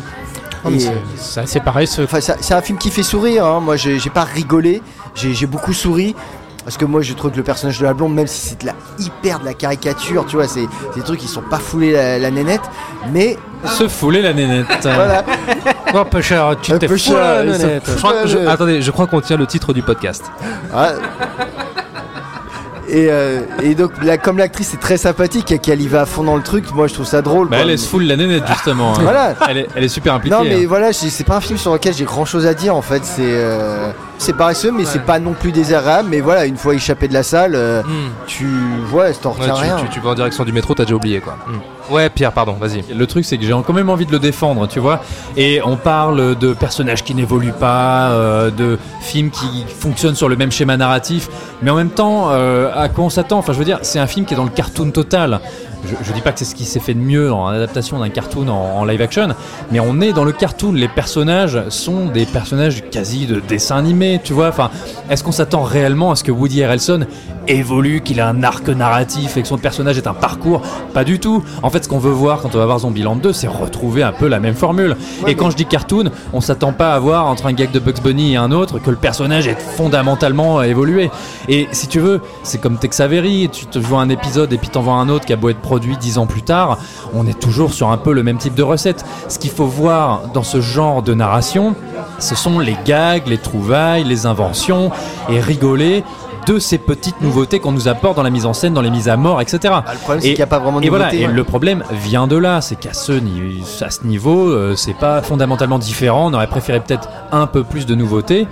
Ah, Et- c'est- c'est pareil, ce c'est un film qui fait sourire. hein. Moi, j'ai pas rigolé. J'ai beaucoup souri. Parce que moi, je trouve que le personnage de la blonde, même si c'est de la hyper de la caricature, tu vois, c'est des trucs qui sont pas foulés la, la nénette. Mais Se fouler la nénette. voilà. Oh, peu cher, tu t'es peu fou cher, là, ils sont Nanette. Je crois je- Ouais, attendez, je crois qu'on tient le titre du podcast. Ah. Et, euh, et donc, là, comme l'actrice est très sympathique et qu'elle y va à fond dans le truc, moi je trouve ça drôle. Bah, quoi. elle, elle se fout la nénette, justement. hein. Voilà. Elle est, elle est super impliquée. Non mais hein. voilà, c'est pas un film sur lequel j'ai grand chose à dire en fait. C'est euh, c'est paresseux, mais c'est pas non plus désagréable. Mais voilà, une fois échappé de la salle, euh, tu vois, t'en Ouais, retiens tu, rien. tu- tu vas en direction du métro, t'as déjà oublié quoi. Ouais, Pierre, pardon, vas-y. Le truc, c'est que j'ai quand même envie de le défendre, tu vois. Et on parle de personnages qui n'évoluent pas, euh, de films qui fonctionnent sur le même schéma narratif. Mais en même temps, euh, à quoi on s'attend? Enfin, je veux dire, c'est un film qui est dans le cartoon total. Je, je dis pas que c'est ce qui s'est fait de mieux en adaptation d'un cartoon en, live action, mais on est dans le cartoon. Les personnages sont des personnages quasi de dessin animé, tu vois. Enfin, est-ce qu'on s'attend réellement à ce que Woody Harrelson évolue, qu'il a un arc narratif et que son personnage est un parcours? Pas du tout. Fait, fait, ce qu'on veut voir quand on va voir Zombieland 2, c'est retrouver un peu la même formule. et quand je dis cartoon, on s'attend pas à voir entre un gag de Bugs Bunny et un autre que le personnage est fondamentalement évolué. Et si tu veux, c'est comme Tex Avery, tu te vois un épisode et puis t'en vois un autre qui a beau être produit dix ans plus tard, on est toujours sur un peu le même type de recette. Ce qu'il faut voir dans ce genre de narration, ce sont les gags, les trouvailles, les inventions et rigoler de ces petites nouveautés qu'on nous apporte dans la mise en scène, dans les mises à mort, etc. le problème, c'est qu'il n'y a pas vraiment de et voilà, et ouais. le problème vient de là, c'est qu'à ce, ni- à ce niveau, euh, c'est pas fondamentalement différent. On aurait préféré peut-être un peu plus de nouveautés.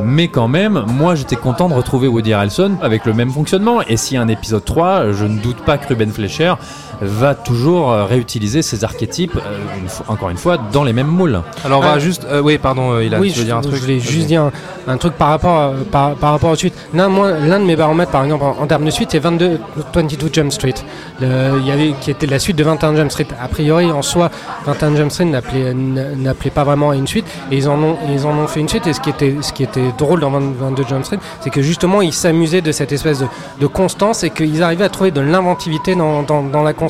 Mais quand même, moi j'étais content de retrouver Woody Harrelson avec le même fonctionnement. Et s'il y a un épisode 3, je ne doute pas que Ruben Fleischer va toujours euh, réutiliser ces archétypes, euh, une fois- encore une fois, dans les mêmes moules. Alors on va Ah. juste. euh, oui, pardon, euh, Ilan, oui, tu veux je, dire un je truc voulais Vas-y. juste dire un, un truc par rapport à, par, par rapport aux suites. L'un, de mes baromètres, par exemple, en, en termes de suite, c'est 22, 22 Jump Street. Le- Il y avait, qui était la suite de 21 Jump Street. A priori, en soi, 21 Jump Street n'appelait, n'appelait pas vraiment à une suite. Et ils en ont, ils en ont fait une suite. Et ce qui était, ce qui était drôle dans 20 22 Jump Street, c'est que justement, ils s'amusaient de cette espèce de, de constance et qu'ils arrivaient à trouver de l'inventivité dans, dans, dans la constance.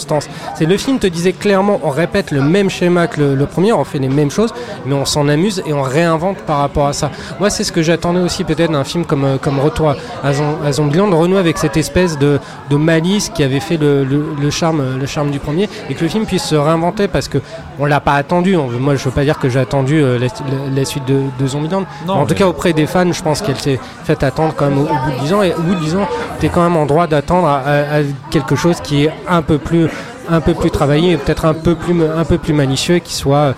C'est le film te disait clairement, on répète le même schéma que le, le premier, on fait les mêmes choses, mais on s'en amuse et on réinvente par rapport à ça. Moi, c'est ce que j'attendais aussi peut-être d'un film comme, euh, comme Retour à, à Zombieland, renouer avec cette espèce de, de malice qui avait fait le, le- le charme, le charme du premier, et que le film puisse se réinventer parce que on l'a pas attendu. On moi, je veux pas dire que j'ai attendu euh, la, la- la suite de, de Zombieland. Non, en tout cas, auprès des fans, je pense qu'elle s'est fait attendre quand même au, au bout de 10 ans, et au bout de 10 ans, tu es quand même en droit d'attendre à, à- à quelque chose qui est un peu plus un peu plus travaillé et peut-être un peu plus un peu plus malicieux qui soit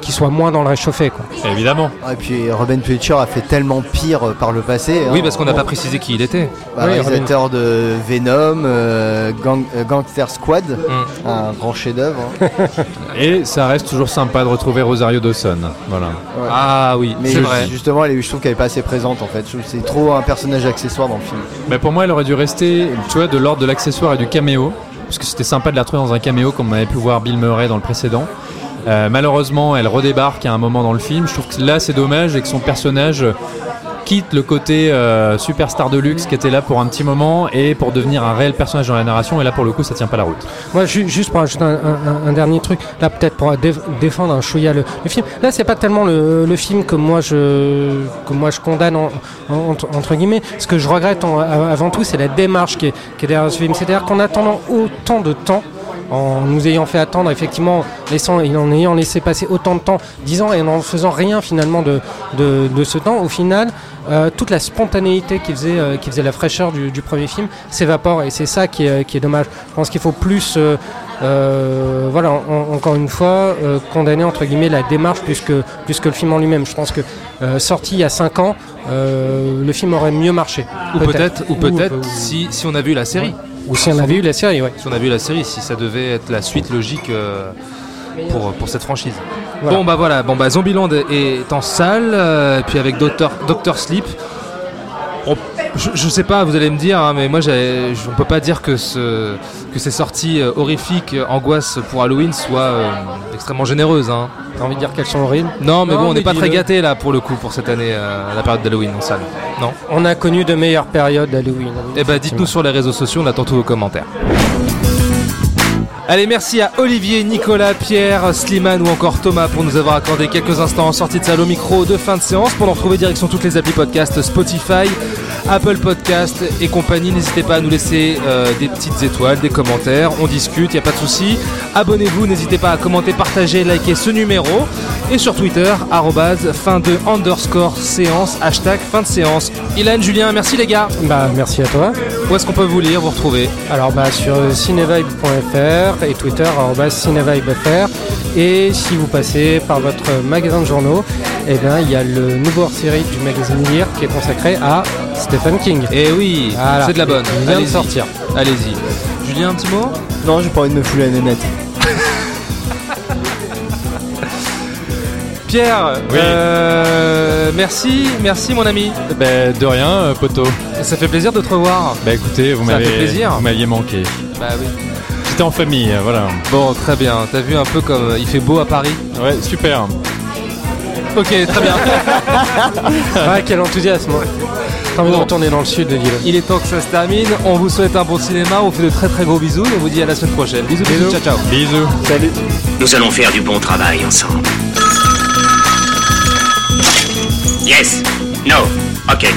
qui soit moins dans le réchauffé quoi. Évidemment. Et puis Robin Fletcher a fait tellement pire euh, par le passé. Oui, hein. parce qu'on n'a pas précisé qui il était. bah, Oui, réalisateur de Venom, euh, Gang- euh, Gangster Squad, Mm. un grand chef-d'œuvre. hein. Et ça reste toujours sympa de retrouver Rosario Dawson. Voilà. Ouais. Ah oui, Mais c'est vrai. justement, elle est- je trouve qu'elle est pas assez présente en fait. Je trouve que c'est trop un personnage accessoire dans le film. Mais pour moi, elle aurait dû rester, tu vois, de l'ordre de l'accessoire et du caméo. Parce que c'était sympa de la retrouver dans un caméo, comme on avait pu voir Bill Murray dans le précédent. Euh, malheureusement, elle redébarque à un moment dans le film. Je trouve que là, c'est dommage et que son personnage le côté euh, superstar de luxe qui était là pour un petit moment et pour devenir un réel personnage dans la narration. Et là, pour le coup, ça tient pas la route. Moi ju- juste pour ajouter un, dernier truc là peut-être pour déf- défendre un chouïa le, film. Là c'est pas tellement le, film que moi je que moi je condamne en- en- entre, guillemets. Ce que je regrette avant tout c'est la démarche qui est, derrière ce film. C'est-à-dire qu'en attendant autant de temps en nous ayant fait attendre, effectivement, laissant, en ayant laissé passer autant de temps, 10 ans, et en faisant rien finalement de, de ce temps, au final, euh, toute la spontanéité qui faisait, euh, qui faisait la fraîcheur du, du premier film s'évapore, et c'est ça qui est, qui est dommage. Je pense qu'il faut plus, euh, voilà, en- encore une fois, condamner entre guillemets la démarche plus que, plus que le film en lui-même. Je pense que sorti il y a 5 ans, le film aurait mieux marché. Ou peut-être, ou peut-être ou- si, si on a vu la série. ou si on avait eu la série, ouais. Si on a vu la série, si ça devait être la suite logique pour, pour cette franchise. Voilà. Bon bah voilà, bon bah Zombieland est en salle, euh, et puis avec Doctor, Doctor Sleep. On- je, je sais pas, vous allez me dire, hein, mais moi on peut pas dire que, ce, que ces sorties euh, horrifiques, euh, angoisse pour Halloween soient euh, extrêmement généreuses. Hein. T'as envie de dire qu'elles sont horribles Non, mais Non, bon, on n'est pas très gâtés là pour le coup pour cette année, euh, la période d'Halloween en salle. Non On a connu de meilleures périodes d'Halloween. Eh ben dites-nous sur les réseaux sociaux, on attend tous vos commentaires. Allez, merci à Olivier, Nicolas, Pierre, Slimane ou encore Thomas pour nous avoir accordé quelques instants en sortie de salle au micro de fin de séance. Pour nous retrouver direction toutes les applis podcast Spotify, Apple Podcast et compagnie. N'hésitez pas à nous laisser euh, des petites étoiles, des commentaires. On discute, il n'y a pas de souci. Abonnez-vous, n'hésitez pas à commenter, partager, liker ce numéro. Et sur Twitter, arrobase fin de underscore séance, hashtag fin de séance. Ilan, Julien, merci les gars. Bah, merci à toi. Où est-ce qu'on peut vous lire, vous retrouver? Alors bah, sur cinevibe.fr et Twitter cinevibe.fr et si vous passez par votre magasin de journaux, eh ben il y a le nouveau hors-série du magazine Lire qui est consacré à Stephen King. Eh oui, Voilà. c'est de la bonne. Il vient de Allez-y. sortir. Allez-y. Julien, un petit mot? Non, j'ai pas envie de me fouler la nénette. Pierre, euh, merci, merci mon ami. Ben, de rien, euh, poteau. Ça fait plaisir de te revoir. Bah écoutez, vous Ça m'avez fait plaisir. vous m'aviez manqué. Bah oui. J'étais en famille, euh, voilà. Bon, très bien. T'as vu un peu comme il fait beau à Paris Ouais, super. Ok, très bien. Ah, quel enthousiasme. T'as envie de Bon. retourner dans le sud, Dylan. Il est temps que ça se termine. On vous souhaite un bon cinéma. On vous fait de très très gros bisous et on vous dit à la semaine prochaine. Bisous, bisous, ciao ciao. Bisous. Salut. Nous allons faire du bon travail ensemble. Yes. No. Ok.